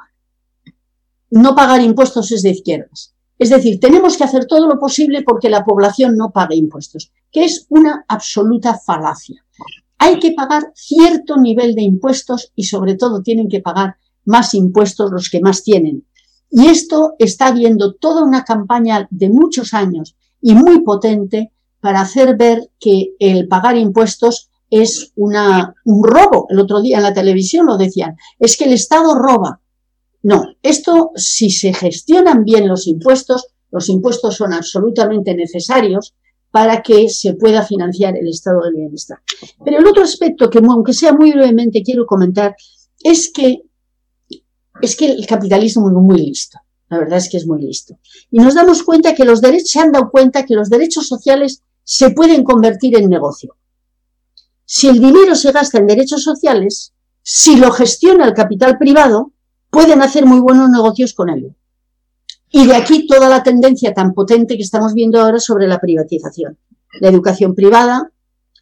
no pagar impuestos es de izquierdas. Es decir, tenemos que hacer todo lo posible porque la población no pague impuestos, que es una absoluta falacia. Hay que pagar cierto nivel de impuestos y sobre todo tienen que pagar más impuestos los que más tienen. Y esto está viendo toda una campaña de muchos años y muy potente para hacer ver que el pagar impuestos es una, un robo. El otro día en la televisión lo decían, es que el Estado roba. No, esto si se gestionan bien los impuestos, los impuestos son absolutamente necesarios para que se pueda financiar el estado del bienestar. Pero el otro aspecto que, aunque sea muy brevemente, quiero comentar, es que, es que el capitalismo es muy listo. La verdad es que es muy listo. Y nos damos cuenta que los derechos, se han dado cuenta que los derechos sociales se pueden convertir en negocio. Si el dinero se gasta en derechos sociales, si lo gestiona el capital privado, pueden hacer muy buenos negocios con ello. Y de aquí toda la tendencia tan potente que estamos viendo ahora sobre la privatización. La educación privada,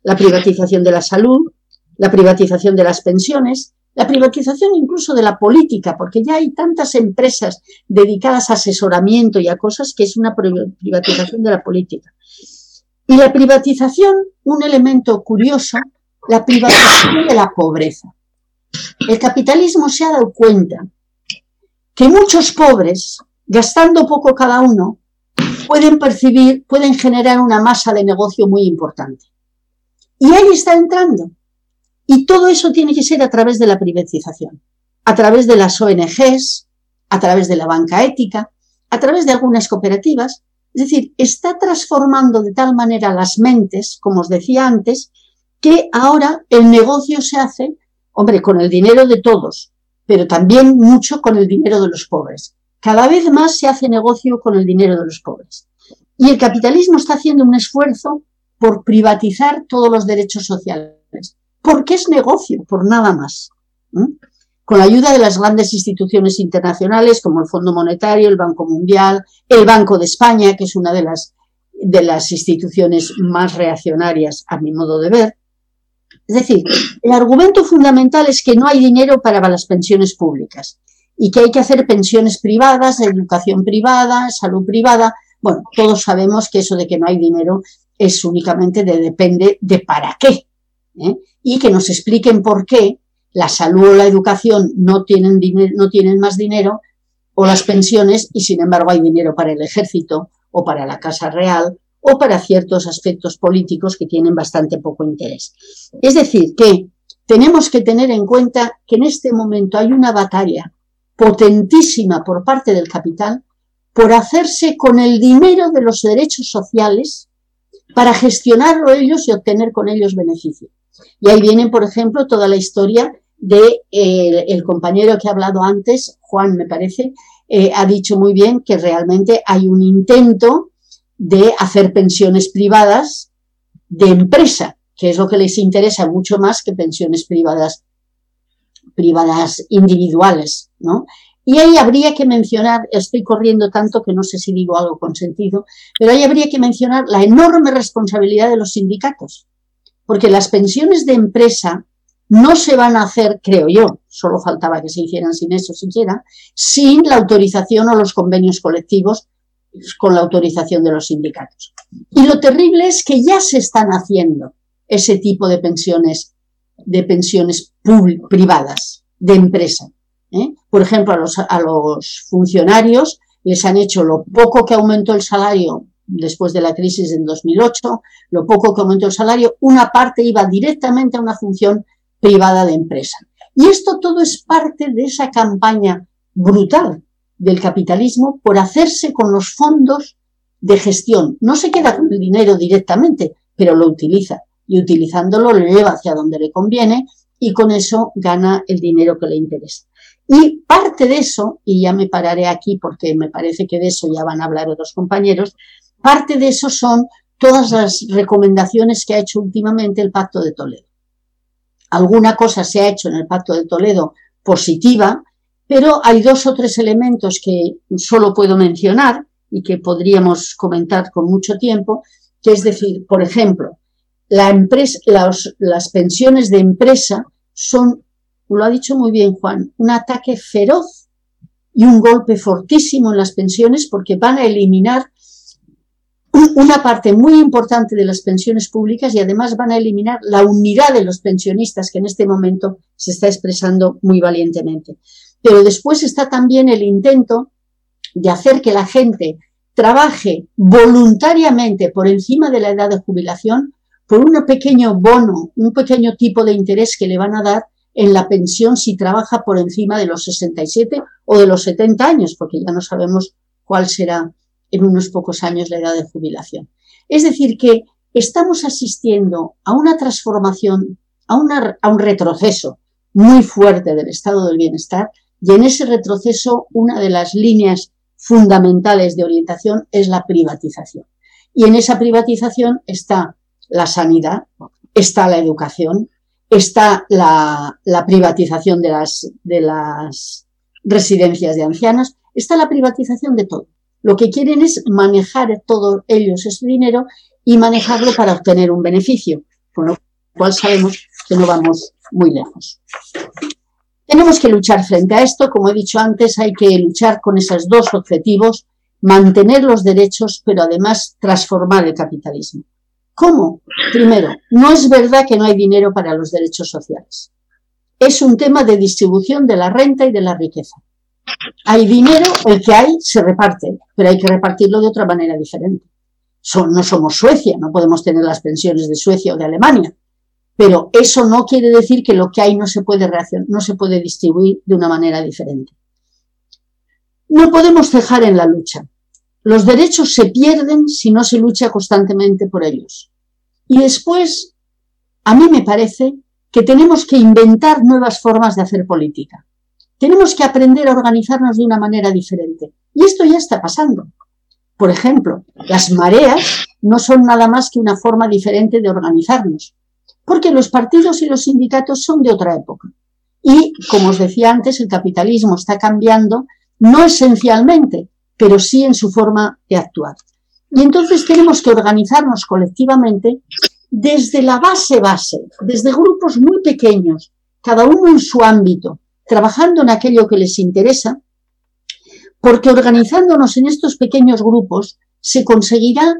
la privatización de la salud, la privatización de las pensiones, la privatización incluso de la política, porque ya hay tantas empresas dedicadas a asesoramiento y a cosas que es una privatización de la política. Y la privatización, un elemento curioso, la privatización de la pobreza. El capitalismo se ha dado cuenta que muchos pobres, gastando poco cada uno, pueden percibir, pueden generar una masa de negocio muy importante. Y ahí está entrando. Y todo eso tiene que ser a través de la privatización, a través de las ONGs, a través de la banca ética, a través de algunas cooperativas, es decir, está transformando de tal manera las mentes, como os decía antes, que ahora el negocio se hace, hombre, con el dinero de todos, pero también mucho con el dinero de los pobres. Cada vez más se hace negocio con el dinero de los pobres. Y el capitalismo está haciendo un esfuerzo por privatizar todos los derechos sociales, porque es negocio, por nada más con la ayuda de las grandes instituciones internacionales como el Fondo Monetario, el Banco Mundial, el Banco de España, que es una de las, de las instituciones más reaccionarias a mi modo de ver, Es decir, el argumento fundamental es que no hay dinero para las pensiones públicas y que hay que hacer pensiones privadas, educación privada, salud privada. Bueno, todos sabemos que eso de que no hay dinero es únicamente de depende de para qué. ¿eh? Y que nos expliquen por qué la salud o la educación no tienen, no tienen más dinero o las pensiones y sin embargo hay dinero para el ejército o para la Casa Real o para ciertos aspectos políticos que tienen bastante poco interés. Es decir, que tenemos que tener en cuenta que en este momento hay una batalla potentísima por parte del capital por hacerse con el dinero de los derechos sociales para gestionarlo ellos y obtener con ellos beneficio. Y ahí viene, por ejemplo, toda la historia de eh, el compañero que ha hablado antes, Juan, me parece, eh, ha dicho muy bien que realmente hay un intento de hacer pensiones privadas de empresa, que es lo que les interesa mucho más que pensiones privadas privadas individuales, ¿no? Y ahí habría que mencionar, estoy corriendo tanto que no sé si digo algo con sentido, pero ahí habría que mencionar la enorme responsabilidad de los sindicatos, porque las pensiones de empresa no se van a hacer, creo yo, solo faltaba que se hicieran sin eso siquiera, sin la autorización o los convenios colectivos con la autorización de los sindicatos. Y lo terrible es que ya se están haciendo ese tipo de pensiones, de pensiones privadas, de empresa. ¿eh? Por ejemplo, a los, a los funcionarios les han hecho lo poco que aumentó el salario después de la crisis en 2008, lo poco que aumentó el salario, una parte iba directamente a una función privada de empresa. Y esto todo es parte de esa campaña brutal del capitalismo por hacerse con los fondos de gestión. No se queda con el dinero directamente, pero lo utiliza y utilizándolo lo lleva hacia donde le conviene y con eso gana el dinero que le interesa. Y parte de eso, y ya me pararé aquí porque me parece que de eso ya van a hablar otros compañeros, parte de eso son todas las recomendaciones que ha hecho últimamente el Pacto de Toledo. Alguna cosa se ha hecho en el Pacto de Toledo positiva, pero hay dos o tres elementos que solo puedo mencionar y que podríamos comentar con mucho tiempo, que es decir, por ejemplo, las pensiones de empresa son, lo ha dicho muy bien Juan, un ataque feroz y un golpe fortísimo en las pensiones porque van a eliminar una parte muy importante de las pensiones públicas y además van a eliminar la unidad de los pensionistas que en este momento se está expresando muy valientemente. Pero después está también el intento de hacer que la gente trabaje voluntariamente por encima de la edad de jubilación por un pequeño bono, un pequeño tipo de interés que le van a dar en la pensión si trabaja por encima de los 67 o de los 70 años, porque ya no sabemos cuál será en unos pocos años la edad de jubilación. Es decir, que estamos asistiendo a una transformación, a, a un retroceso muy fuerte del estado del bienestar y en ese retroceso una de las líneas fundamentales de orientación es la privatización. Y en esa privatización está la sanidad, está la educación, está la, privatización de las, de las residencias de ancianos, está la privatización de todo. Lo que quieren es manejar todo ellos ese dinero y manejarlo para obtener un beneficio, con lo cual sabemos que no vamos muy lejos. Tenemos que luchar frente a esto, como he dicho antes, hay que luchar con esos dos objetivos, mantener los derechos, pero además transformar el capitalismo. ¿Cómo? Primero, no es verdad que no hay dinero para los derechos sociales. Es un tema de distribución de la renta y de la riqueza. Hay dinero, el que hay se reparte, pero hay que repartirlo de otra manera diferente. no somos Suecia, no podemos tener las pensiones de Suecia o de Alemania, pero eso no quiere decir que lo que hay no se puede no se puede distribuir de una manera diferente. No podemos cejar en la lucha. Los derechos se pierden si no se lucha constantemente por ellos. Y después, a mí me parece que tenemos que inventar nuevas formas de hacer política. Tenemos que aprender a organizarnos de una manera diferente. Y esto ya está pasando. Por ejemplo, las mareas no son nada más que una forma diferente de organizarnos, porque los partidos y los sindicatos son de otra época. Y, como os decía antes, el capitalismo está cambiando, no esencialmente, pero sí en su forma de actuar. Y entonces tenemos que organizarnos colectivamente desde la base base, desde grupos muy pequeños, cada uno en su ámbito, trabajando en aquello que les interesa, porque organizándonos en estos pequeños grupos se conseguirá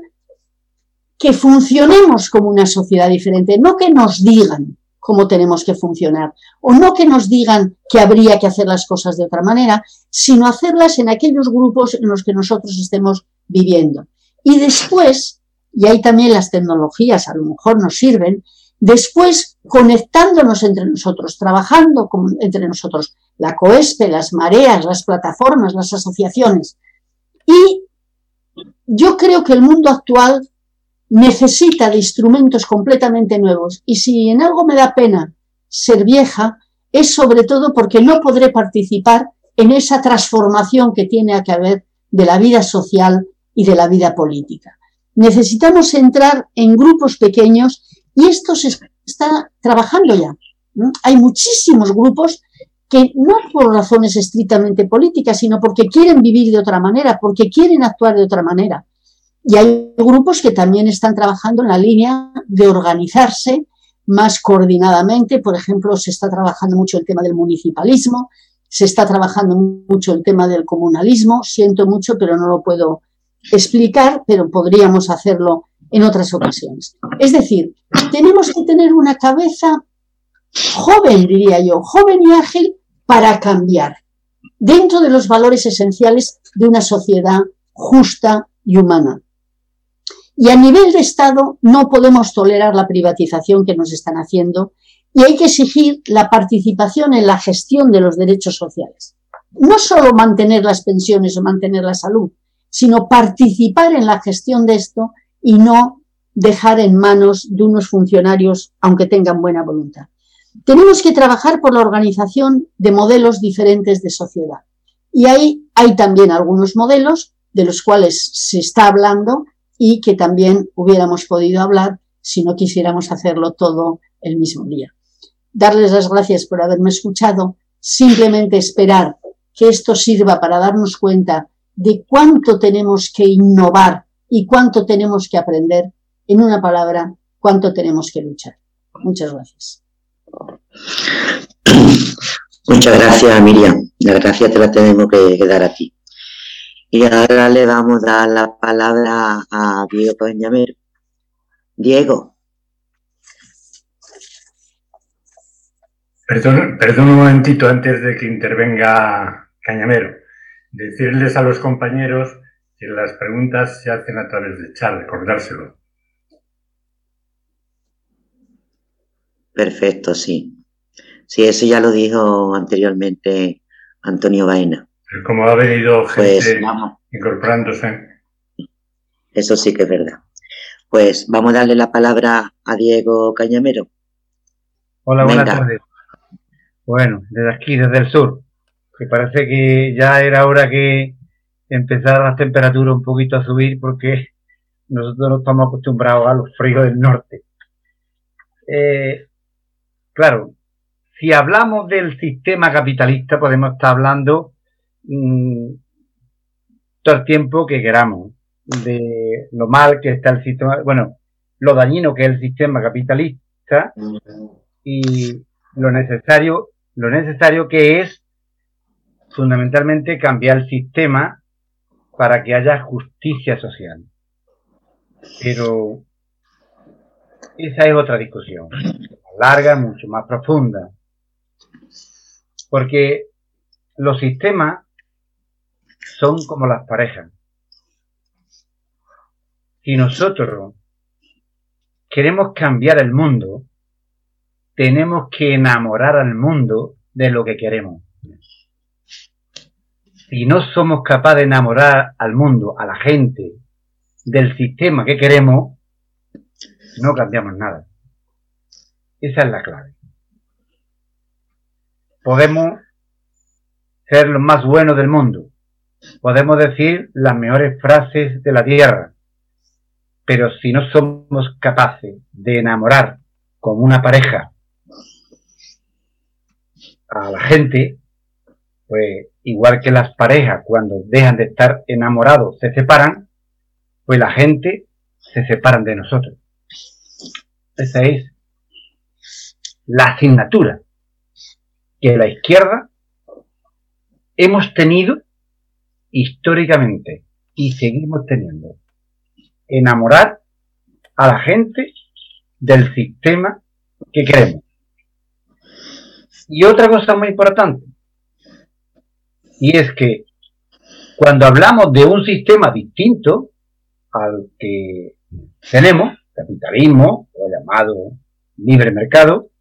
que funcionemos como una sociedad diferente, no que nos digan cómo tenemos que funcionar, o no que nos digan que habría que hacer las cosas de otra manera, sino hacerlas en aquellos grupos en los que nosotros estemos viviendo. Y después, y ahí también las tecnologías a lo mejor nos sirven, después conectándonos entre nosotros, trabajando entre nosotros, la COESPE, las mareas, las plataformas, las asociaciones. Y yo creo que el mundo actual necesita de instrumentos completamente nuevos. Y si en algo me da pena ser vieja, es sobre todo porque no podré participar en esa transformación que tiene que haber de la vida social y de la vida política. Necesitamos entrar en grupos pequeños y esto se está trabajando ya. Hay muchísimos grupos que no por razones estrictamente políticas, sino porque quieren vivir de otra manera, porque quieren actuar de otra manera. Y hay grupos que también están trabajando en la línea de organizarse más coordinadamente. Por ejemplo, se está trabajando mucho el tema del municipalismo, se está trabajando mucho el tema del comunalismo. Siento mucho, pero no lo puedo explicar, pero podríamos hacerlo en otras ocasiones. Es decir, tenemos que tener una cabeza joven, diría yo, joven y ágil para cambiar dentro de los valores esenciales de una sociedad justa y humana. Y a nivel de Estado no podemos tolerar la privatización que nos están haciendo y hay que exigir la participación en la gestión de los derechos sociales. No solo mantener las pensiones o mantener la salud, sino participar en la gestión de esto y no dejar en manos de unos funcionarios, aunque tengan buena voluntad. Tenemos que trabajar por la organización de modelos diferentes de sociedad. Y ahí hay también algunos modelos de los cuales se está hablando y que también hubiéramos podido hablar si no quisiéramos hacerlo todo el mismo día. Darles las gracias por haberme escuchado, simplemente esperar que esto sirva para darnos cuenta de cuánto tenemos que innovar y cuánto tenemos que aprender, en una palabra, cuánto tenemos que luchar. Muchas gracias. Muchas gracias, Miriam. La gracia te la tenemos que, dar a ti. Y ahora le vamos a dar la palabra a Diego Cañamero. Diego. Perdón, perdón un momentito antes de que intervenga Cañamero. Decirles a los compañeros que las preguntas se hacen a través de chat, recordárselo. Perfecto, sí. Sí, eso ya lo dijo anteriormente Antonio Baena. Como ha venido pues gente incorporándose. Eso sí que es verdad. Pues vamos a darle la palabra a Diego Cañamero. Hola, buenas tardes. Bueno, desde aquí, desde el sur, que parece que ya era hora que empezara la temperatura un poquito a subir porque nosotros no estamos acostumbrados a los fríos del norte. Eh, claro, si hablamos del sistema capitalista podemos estar hablando Mm, todo el tiempo que queramos de lo mal que está el sistema, bueno, lo dañino que es el sistema capitalista y lo necesario, lo necesario que es fundamentalmente cambiar el sistema para que haya justicia social. Pero esa es otra discusión, larga, mucho más profunda. Porque los sistemas son como las parejas. Si nosotros queremos cambiar el mundo, tenemos que enamorar al mundo de lo que queremos. Si no somos capaces de enamorar al mundo, a la gente, del sistema que queremos, no cambiamos nada. Esa es la clave. Podemos ser los más buenos del mundo, podemos decir las mejores frases de la tierra, pero si no somos capaces de enamorar como una pareja a la gente, pues igual que las parejas cuando dejan de estar enamorados se separan, pues la gente se separan de nosotros. Esa es la asignatura que la izquierda hemos tenido históricamente y seguimos teniendo. Enamorar a la gente del sistema que queremos. Y otra cosa muy importante, y es que cuando hablamos de un sistema distinto al que tenemos, capitalismo, o llamado libre mercado,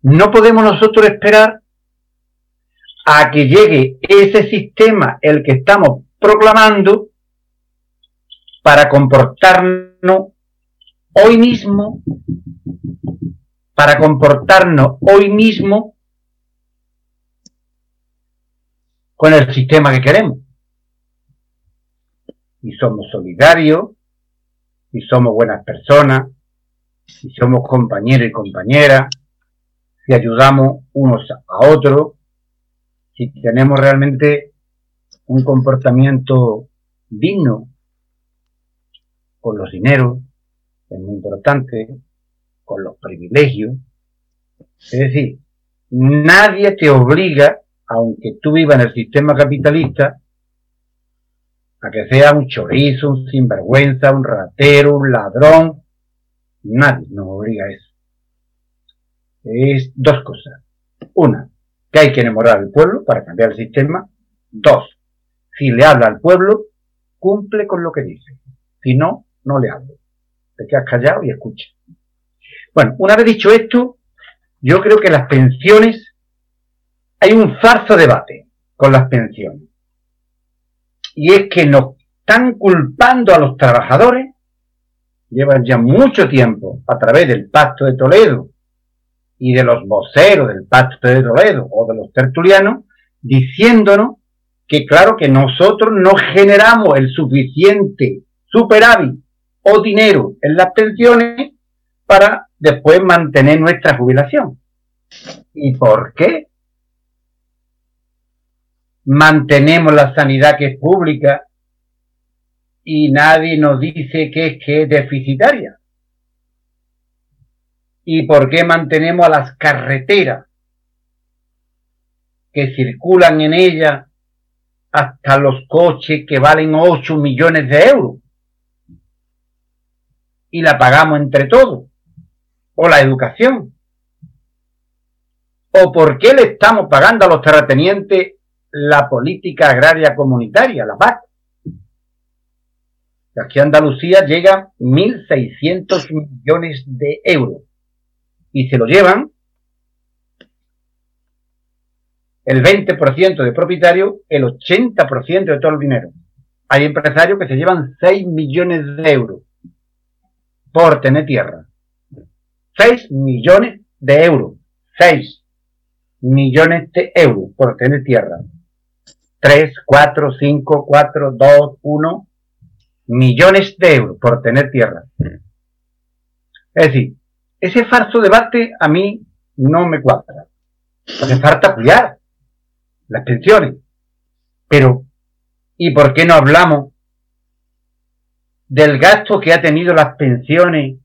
no podemos nosotros esperar a que llegue ese sistema, el que estamos proclamando, para comportarnos hoy mismo, para comportarnos hoy mismo con el sistema que queremos. Y somos solidarios, y somos buenas personas, y somos compañeros y compañeras, si ayudamos unos a otros, si tenemos realmente un comportamiento digno con los dineros, es muy importante, con los privilegios. Es decir, nadie te obliga, aunque tú vivas en el sistema capitalista, a que sea un chorizo, un sinvergüenza, un ratero, un ladrón. Nadie nos obliga a eso es dos cosas. Una, que hay que enamorar al pueblo para cambiar el sistema. Dos, si le habla al pueblo, cumple con lo que dice. Si no, no le hablo. Te quedas callado y escucha. Bueno, una vez dicho esto, yo creo que las pensiones, hay un falso debate con las pensiones. Y es que nos están culpando a los trabajadores, llevan ya mucho tiempo a través del Pacto de Toledo y de los voceros del Pacto de Toledo o de los tertulianos, diciéndonos que claro que nosotros no generamos el suficiente superávit o dinero en las pensiones para después mantener nuestra jubilación. ¿Y por qué? Mantenemos la sanidad que es pública y nadie nos dice que es que es deficitaria. ¿Y por qué mantenemos a las carreteras que circulan en ellas hasta los coches que valen 8 millones de euros? Y la pagamos entre todos. O la educación. ¿O por qué le estamos pagando a los terratenientes la política agraria comunitaria, la PAC? Aquí Andalucía llega 1.600 millones de euros y se lo llevan el 20% de propietarios, el 80% de todo el dinero. Hay empresarios que se llevan 6 millones de euros por tener tierra. 6 millones de euros. 6 millones de euros por tener tierra. 3, 4, 5, 4, 2, 1 millones de euros por tener tierra. Es decir, ese falso debate a mí no me cuadra. Hace falta apoyar las pensiones. Pero, ¿y por qué no hablamos del gasto que ha tenido las pensiones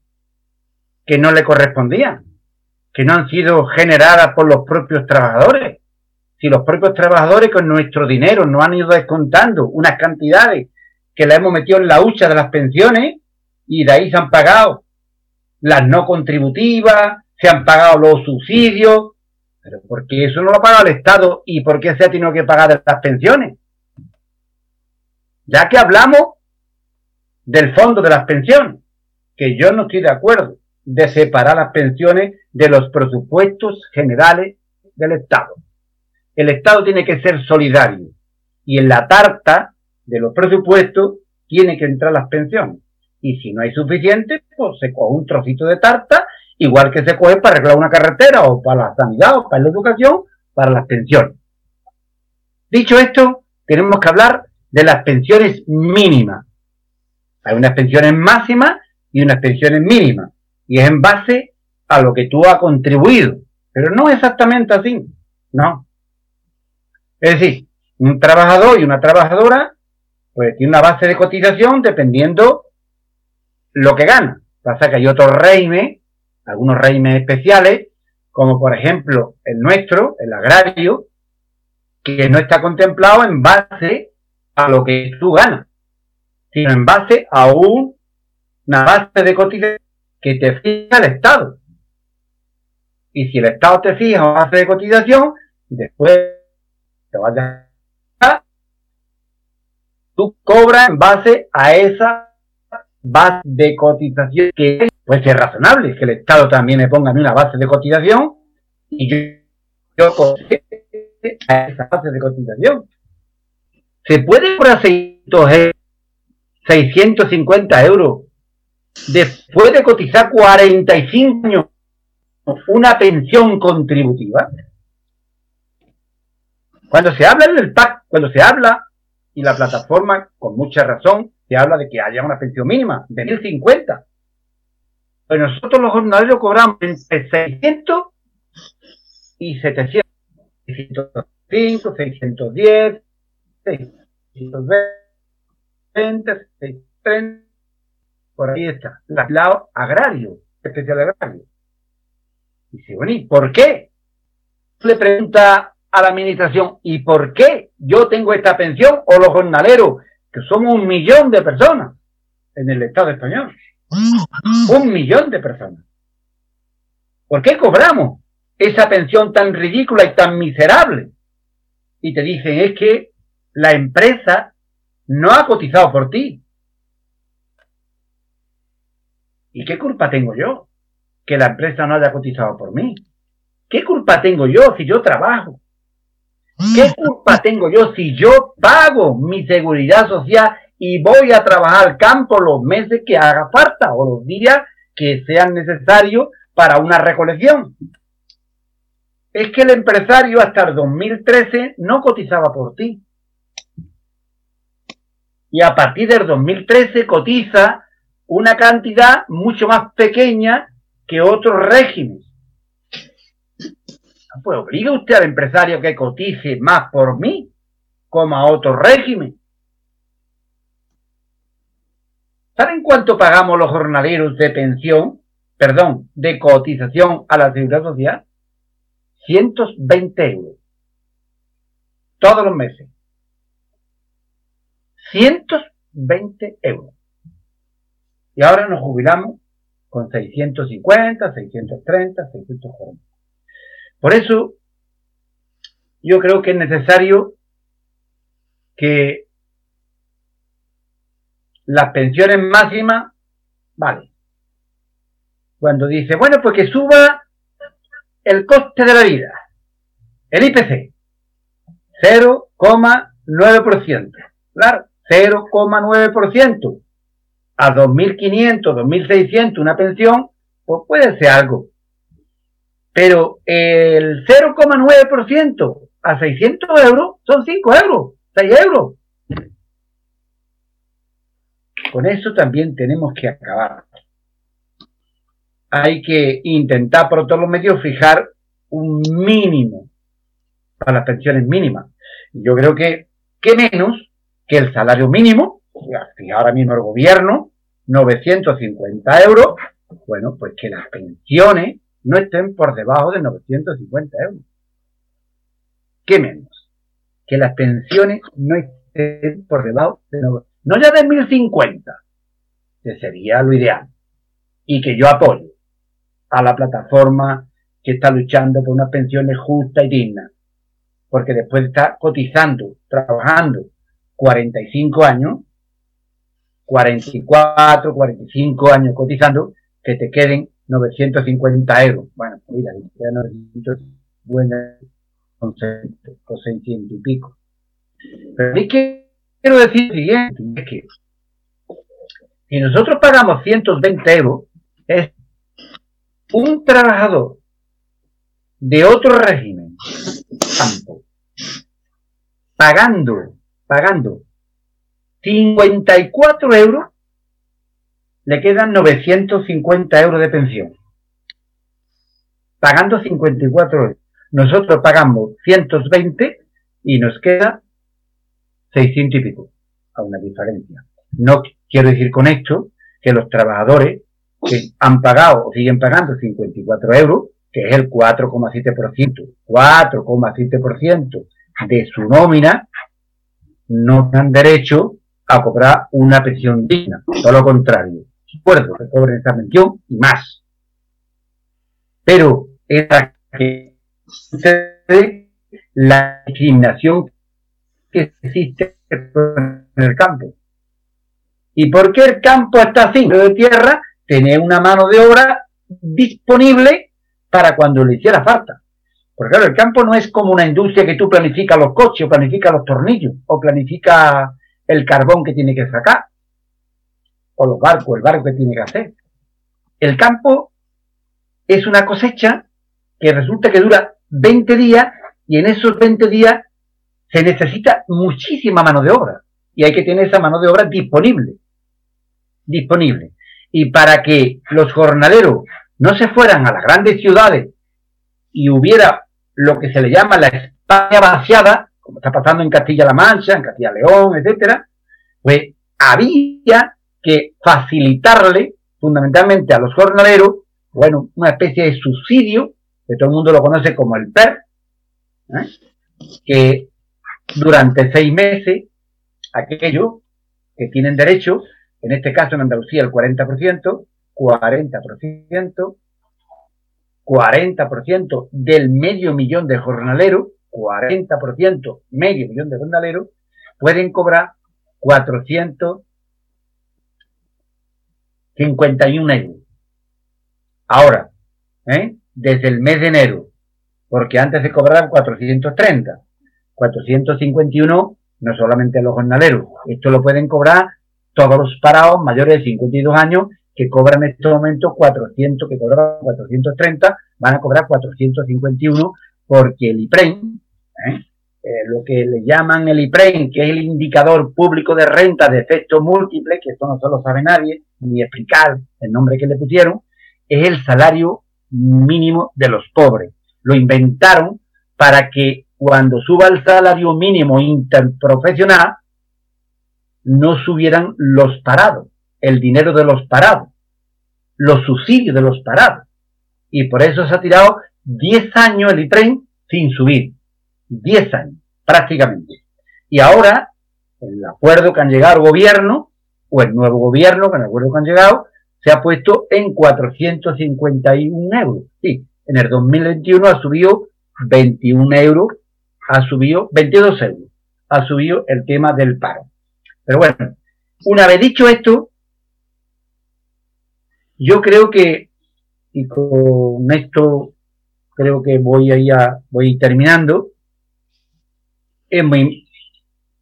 que no le correspondían? Que no han sido generadas por los propios trabajadores. Si los propios trabajadores con nuestro dinero nos han ido descontando unas cantidades que la hemos metido en la hucha de las pensiones y de ahí se han pagado las no contributivas, se han pagado los subsidios, pero ¿por qué eso no lo ha pagado el Estado y por qué se ha tenido que pagar las pensiones? Ya que hablamos del fondo de las pensiones, que yo no estoy de acuerdo de separar las pensiones de los presupuestos generales del Estado. El Estado tiene que ser solidario y en la tarta de los presupuestos tiene que entrar las pensiones y si no hay suficiente, pues se coge un trocito de tarta, igual que se coge para arreglar una carretera o para la sanidad o para la educación, para las pensiones. Dicho esto, tenemos que hablar de las pensiones mínimas. Hay unas pensiones máximas y unas pensiones mínimas. Y es en base a lo que tú has contribuido. Pero no exactamente así. No. Es decir, un trabajador y una trabajadora, pues tiene una base de cotización dependiendo lo que gana. Pasa que hay otros reimes, algunos reimes especiales, como por ejemplo el nuestro, el agrario, que no está contemplado en base a lo que tú ganas, sino en base a una base de cotización que te fija el Estado. Y si el Estado te fija una base de cotización, después te vas tú cobras en base a esa base de cotización que puede ser razonable, que el Estado también me ponga a una base de cotización y yo, yo a esa base de cotización. ¿Se puede cobrar 650 euros después de cotizar 45 años una pensión contributiva? Cuando se habla del PAC, cuando se habla, y la plataforma, con mucha razón, se habla de que haya una pensión mínima de 1050. Pues nosotros los jornaleros cobramos entre 600 y 700. 605, 610, 620, 630, por ahí está, el lado agrario, especial agrario. Dice, bueno, ¿y por qué? Le pregunta a la administración, ¿y por qué yo tengo esta pensión o los jornaleros, que somos un millón de personas en el Estado español? Un millón de personas. ¿Por qué cobramos esa pensión tan ridícula y tan miserable? Y te dicen, es que la empresa no ha cotizado por ti. ¿Y qué culpa tengo yo? Que la empresa no haya cotizado por mí. ¿Qué culpa tengo yo si yo trabajo? ¿Qué culpa tengo yo si yo pago mi seguridad social y voy a trabajar al campo los meses que haga falta o los días que sean necesarios para una recolección? Es que el empresario hasta el 2013 no cotizaba por ti. Y a partir del 2013 cotiza una cantidad mucho más pequeña que otros regímenes. Pues obliga usted al empresario que cotice más por mí, como a otro régimen. ¿Saben cuánto pagamos los jornaleros de pensión, perdón, de cotización a la seguridad social? 120 euros. Todos los meses. 120 euros. Y ahora nos jubilamos con 650, 630, 640. Por eso, yo creo que es necesario que las pensiones máximas, vale. Cuando dice, bueno, pues que suba el coste de la vida, el IPC, 0,9%. Claro, 0,9% a 2.500, 2.600 una pensión, pues puede ser algo. Pero el 0,9% a 600 euros son 5 euros, 6 euros. Con eso también tenemos que acabar. Hay que intentar por todos los medios fijar un mínimo para las pensiones mínimas. Yo creo que, ¿qué menos que el salario mínimo? ahora mismo el gobierno, 950 euros, bueno, pues que las pensiones no estén por debajo de 950 euros. ¿Qué menos? Que las pensiones no estén por debajo de no ya de 1050, que sería lo ideal, y que yo apoyo a la plataforma que está luchando por unas pensiones justas y dignas, porque después de estar cotizando, trabajando 45 años, 44, 45 años cotizando, que te queden 950 euros. Bueno, mira, ya 950 con 600 y pico. Pero es que quiero decir lo siguiente, es que si nosotros pagamos 120 euros, es un trabajador de otro régimen, campo, pagando, pagando 54 euros, le quedan 950 euros de pensión. Pagando 54 euros. Nosotros pagamos 120 y nos queda 600 y pico. A una diferencia. No quiero decir con esto que los trabajadores que han pagado o siguen pagando 54 euros, que es el 4,7%, 4,7% de su nómina, no dan derecho a cobrar una pensión digna. Todo lo contrario. Acuerdo que cobren esa pensión y más. Pero esa que sucede la discriminación que existe en el campo. ¿Y por qué el campo está así? de tierra tener una mano de obra disponible para cuando le hiciera falta. Porque claro, el campo no es como una industria que tú planificas los coches, o planificas los tornillos, o planifica el carbón que tiene que sacar, o los barcos, el barco que tiene que hacer. El campo es una cosecha que resulta que dura 20 días y en esos 20 días se necesita muchísima mano de obra y hay que tener esa mano de obra disponible. Disponible. Y para que los jornaleros no se fueran a las grandes ciudades y hubiera lo que se le llama la España vaciada, como está pasando en Castilla-La Mancha, en Castilla-León, etcétera, pues había que facilitarle fundamentalmente a los jornaleros, bueno, una especie de subsidio, que todo el mundo lo conoce como el PER, ¿eh? que durante seis meses, aquellos que tienen derecho, en este caso en Andalucía el 40%, 40%, 40% del medio millón de jornaleros, 40%, medio millón de jornaleros, pueden cobrar 451 euros. Ahora, ¿eh? desde el mes de enero, porque antes se cobraban 430, 451 no solamente los jornaleros, esto lo pueden cobrar todos los parados mayores de 52 años que cobran en este momento 400, que cobraban 430, van a cobrar 451 porque el IPREN, ¿eh? Eh, lo que le llaman el IPREN, que es el indicador público de renta de efecto múltiple, que esto no se lo sabe nadie, ni explicar el nombre que le pusieron, es el salario mínimo de los pobres. Lo inventaron para que cuando suba el salario mínimo interprofesional, no subieran los parados, el dinero de los parados, los subsidios de los parados. Y por eso se ha tirado 10 años el ITREN sin subir. 10 años, prácticamente. Y ahora, el acuerdo que han llegado al gobierno, o el nuevo gobierno, con el acuerdo que han llegado, se ha puesto en 451 euros. Sí, en el 2021 ha subido 21 euros ha subido 22 euros, ha subido el tema del paro. Pero bueno, una vez dicho esto, yo creo que, y con esto creo que voy a, ir voy terminando, es muy,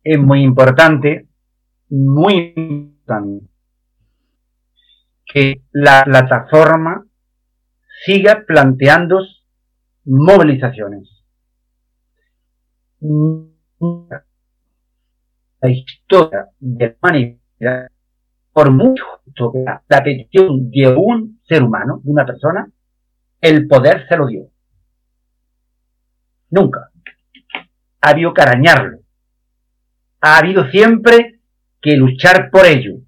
es muy importante, muy importante, que la plataforma siga planteando movilizaciones la historia de la humanidad, por mucho que la petición de un ser humano, de una persona, el poder se lo dio. Nunca. Ha habido que arañarlo. Ha habido siempre que luchar por ello.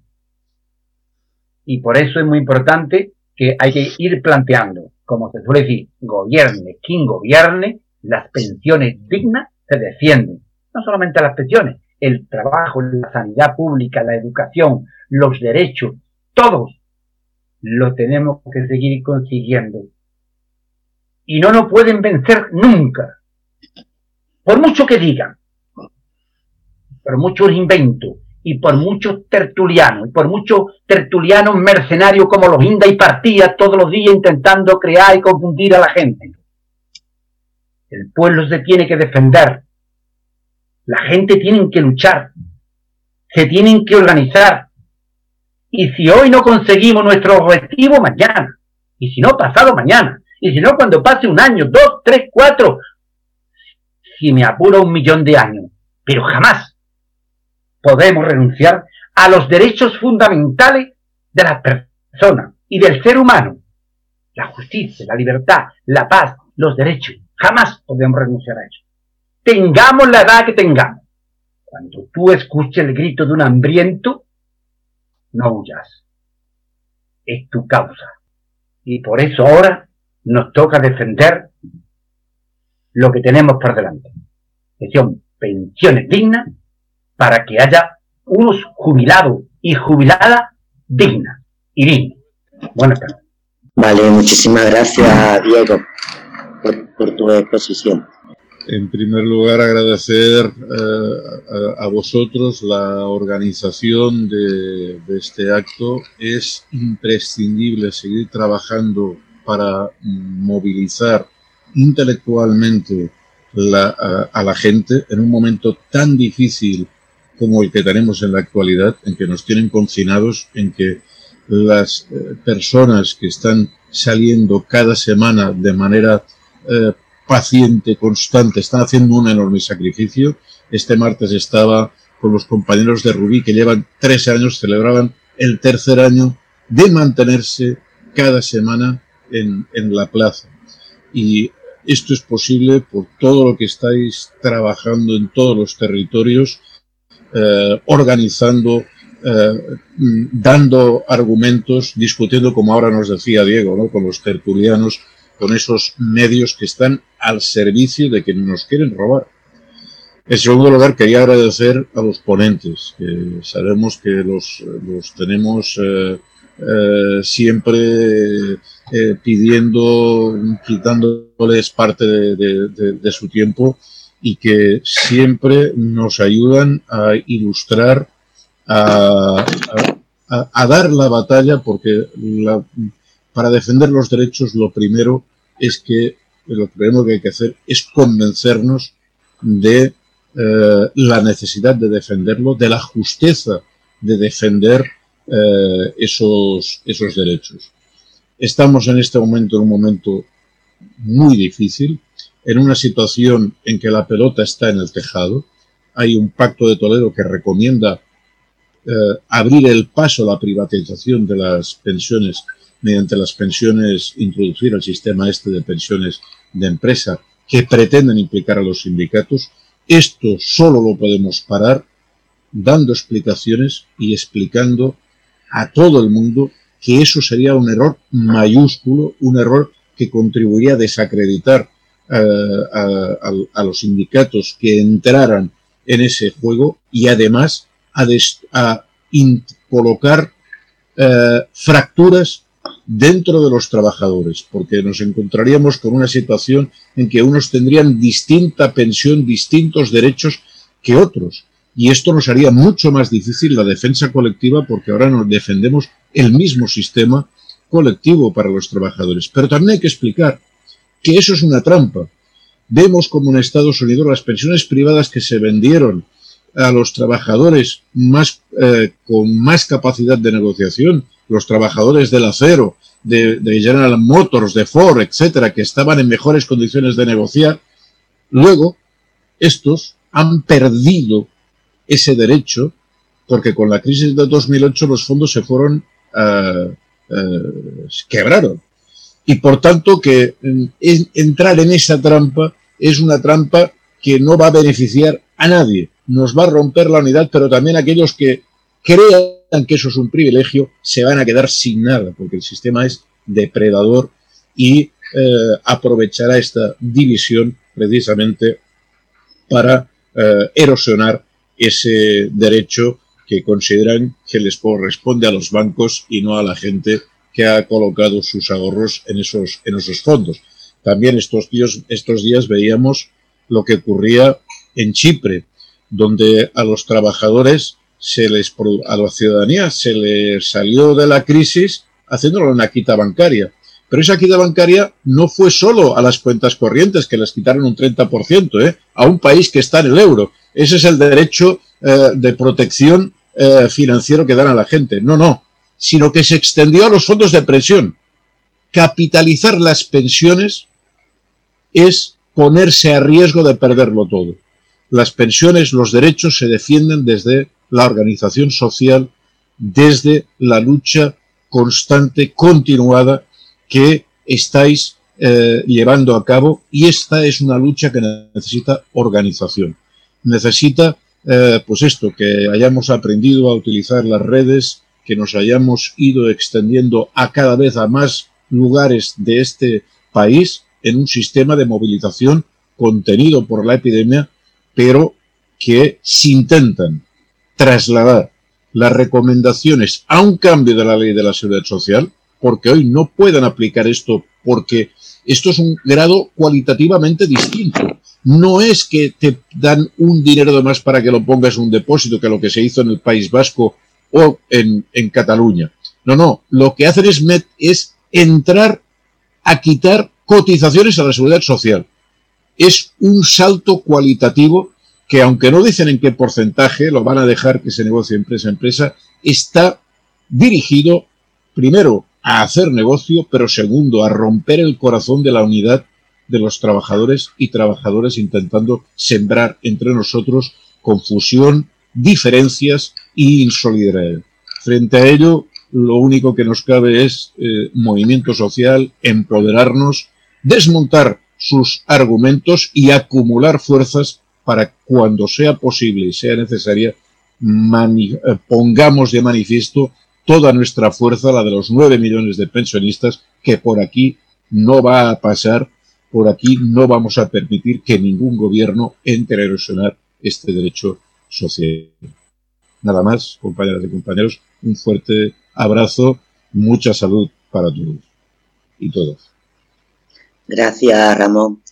Y por eso es muy importante que hay que ir planteando, como se suele decir, gobierne quien gobierne, las pensiones dignas se defienden. No solamente las pensiones, el trabajo, la sanidad pública, la educación, los derechos, todos lo tenemos que seguir consiguiendo. Y no nos pueden vencer nunca. Por mucho que digan, por muchos inventos, y por muchos tertulianos, y por muchos tertulianos mercenarios como los Inda y Partía todos los días intentando crear y confundir a la gente. El pueblo se tiene que defender. La gente tiene que luchar. Se tienen que organizar. Y si hoy no conseguimos nuestro objetivo, mañana. Y si no, pasado mañana. Y si no, cuando pase un año, dos, tres, cuatro. Si me apuro un millón de años. Pero jamás podemos renunciar a los derechos fundamentales de la persona y del ser humano. La justicia, la libertad, la paz, los derechos. Jamás podemos renunciar a ello. Tengamos la edad que tengamos. Cuando tú escuches el grito de un hambriento, no huyas. es tu causa. Y por eso ahora nos toca defender lo que tenemos por delante, que son pensiones dignas para que haya unos jubilados y jubiladas dignas y dignas. Buenas tardes. Vale, muchísimas gracias, Diego, por, tu exposición. En primer lugar, agradecer eh, a, vosotros la organización de, este acto. Es imprescindible seguir trabajando para movilizar intelectualmente a, la gente en un momento tan difícil como el que tenemos en la actualidad, en que nos tienen confinados, en que las eh, personas que están saliendo cada semana de manera eh, paciente, constante, están haciendo un enorme sacrificio. Este martes estaba con los compañeros de Rubí que llevan tres años, celebraban el tercer año de mantenerse cada semana en, en la plaza. Y esto es posible por todo lo que estáis trabajando en todos los territorios, eh, organizando, eh, dando argumentos, discutiendo, como ahora nos decía Diego, ¿no? con los tertulianos, con esos medios que están al servicio de quienes nos quieren robar. En segundo lugar, quería agradecer a los ponentes, que sabemos que los, los tenemos eh, eh, siempre eh, pidiendo, quitándoles parte de, su tiempo y que siempre nos ayudan a ilustrar, a, dar la batalla, porque para defender los derechos lo primero es que lo primero que hay que hacer es convencernos de eh, la necesidad de defenderlo, de la justeza de defender eh, esos, esos derechos. Estamos en este momento en un momento muy difícil, en una situación en que la pelota está en el tejado. Hay un pacto de Toledo que recomienda eh, abrir el paso a la privatización de las pensiones mediante las pensiones, introducir el sistema este de pensiones de empresa que pretenden implicar a los sindicatos. Esto solo lo podemos parar dando explicaciones y explicando a todo el mundo que eso sería un error mayúsculo, un error que contribuiría a desacreditar eh, a, los sindicatos que entraran en ese juego y además a, colocar eh, fracturas dentro de los trabajadores, porque nos encontraríamos con una situación en que unos tendrían distinta pensión, distintos derechos que otros. Y esto nos haría mucho más difícil la defensa colectiva porque ahora nos defendemos el mismo sistema colectivo para los trabajadores. Pero también hay que explicar que eso es una trampa. Vemos como en Estados Unidos las pensiones privadas que se vendieron a los trabajadores más, eh, con más capacidad de negociación, los trabajadores del acero, de, de, General Motors, de Ford, etcétera, que estaban en mejores condiciones de negociar, luego estos han perdido ese derecho, porque con la crisis de 2008 los fondos se fueron, uh, quebraron. Y por tanto que entrar en esa trampa es una trampa que no va a beneficiar a nadie. Nos va a romper la unidad, pero también aquellos que crean que eso es un privilegio se van a quedar sin nada, porque el sistema es depredador y eh, aprovechará esta división precisamente para erosionar ese derecho que consideran que les corresponde a los bancos y no a la gente que ha colocado sus ahorros en esos, en esos fondos. También estos días, estos días veíamos lo que ocurría en Chipre, donde a los trabajadores se les, a la ciudadanía se les salió de la crisis haciéndolo una quita bancaria. Pero esa quita bancaria no fue solo a las cuentas corrientes, que les quitaron un 30%, ¿eh? a un país que está en el euro. Ese es el derecho eh, de protección eh, financiero que dan a la gente. No, no, sino que se extendió a los fondos de pensión. Capitalizar las pensiones es ponerse a riesgo de perderlo todo. Las pensiones, los derechos se defienden desde la organización social, desde la lucha constante, continuada que estáis eh, llevando a cabo y esta es una lucha que necesita organización necesita, eh, pues esto, que hayamos aprendido a utilizar las redes, que nos hayamos ido extendiendo a cada vez a más lugares de este país en un sistema de movilización contenido por la epidemia, pero que se intentan trasladar las recomendaciones a un cambio de la ley de la seguridad social, porque hoy no puedan aplicar esto porque esto es un grado cualitativamente distinto. No es que te dan un dinero de más para que lo pongas en un depósito, que lo que se hizo en el País Vasco o en, Cataluña. No, no, lo que hacen es, es entrar a quitar cotizaciones a la seguridad social. Es un salto cualitativo que aunque no dicen en qué porcentaje lo van a dejar que se negocie empresa a empresa, está dirigido primero a hacer negocio, pero segundo a romper el corazón de la unidad de los trabajadores y trabajadoras intentando sembrar entre nosotros confusión, diferencias y insolidaridad. Frente a ello, lo único que nos cabe es eh, movimiento social, empoderarnos, desmontar sus argumentos y acumular fuerzas para cuando sea posible y sea necesaria, eh, pongamos de manifiesto toda nuestra fuerza, la de los nueve millones de pensionistas, que por aquí no va a pasar, por aquí no vamos a permitir que ningún gobierno entre a erosionar este derecho social. Nada más, compañeras y compañeros, un fuerte abrazo, mucha salud para todos y todos. Gracias, Ramón.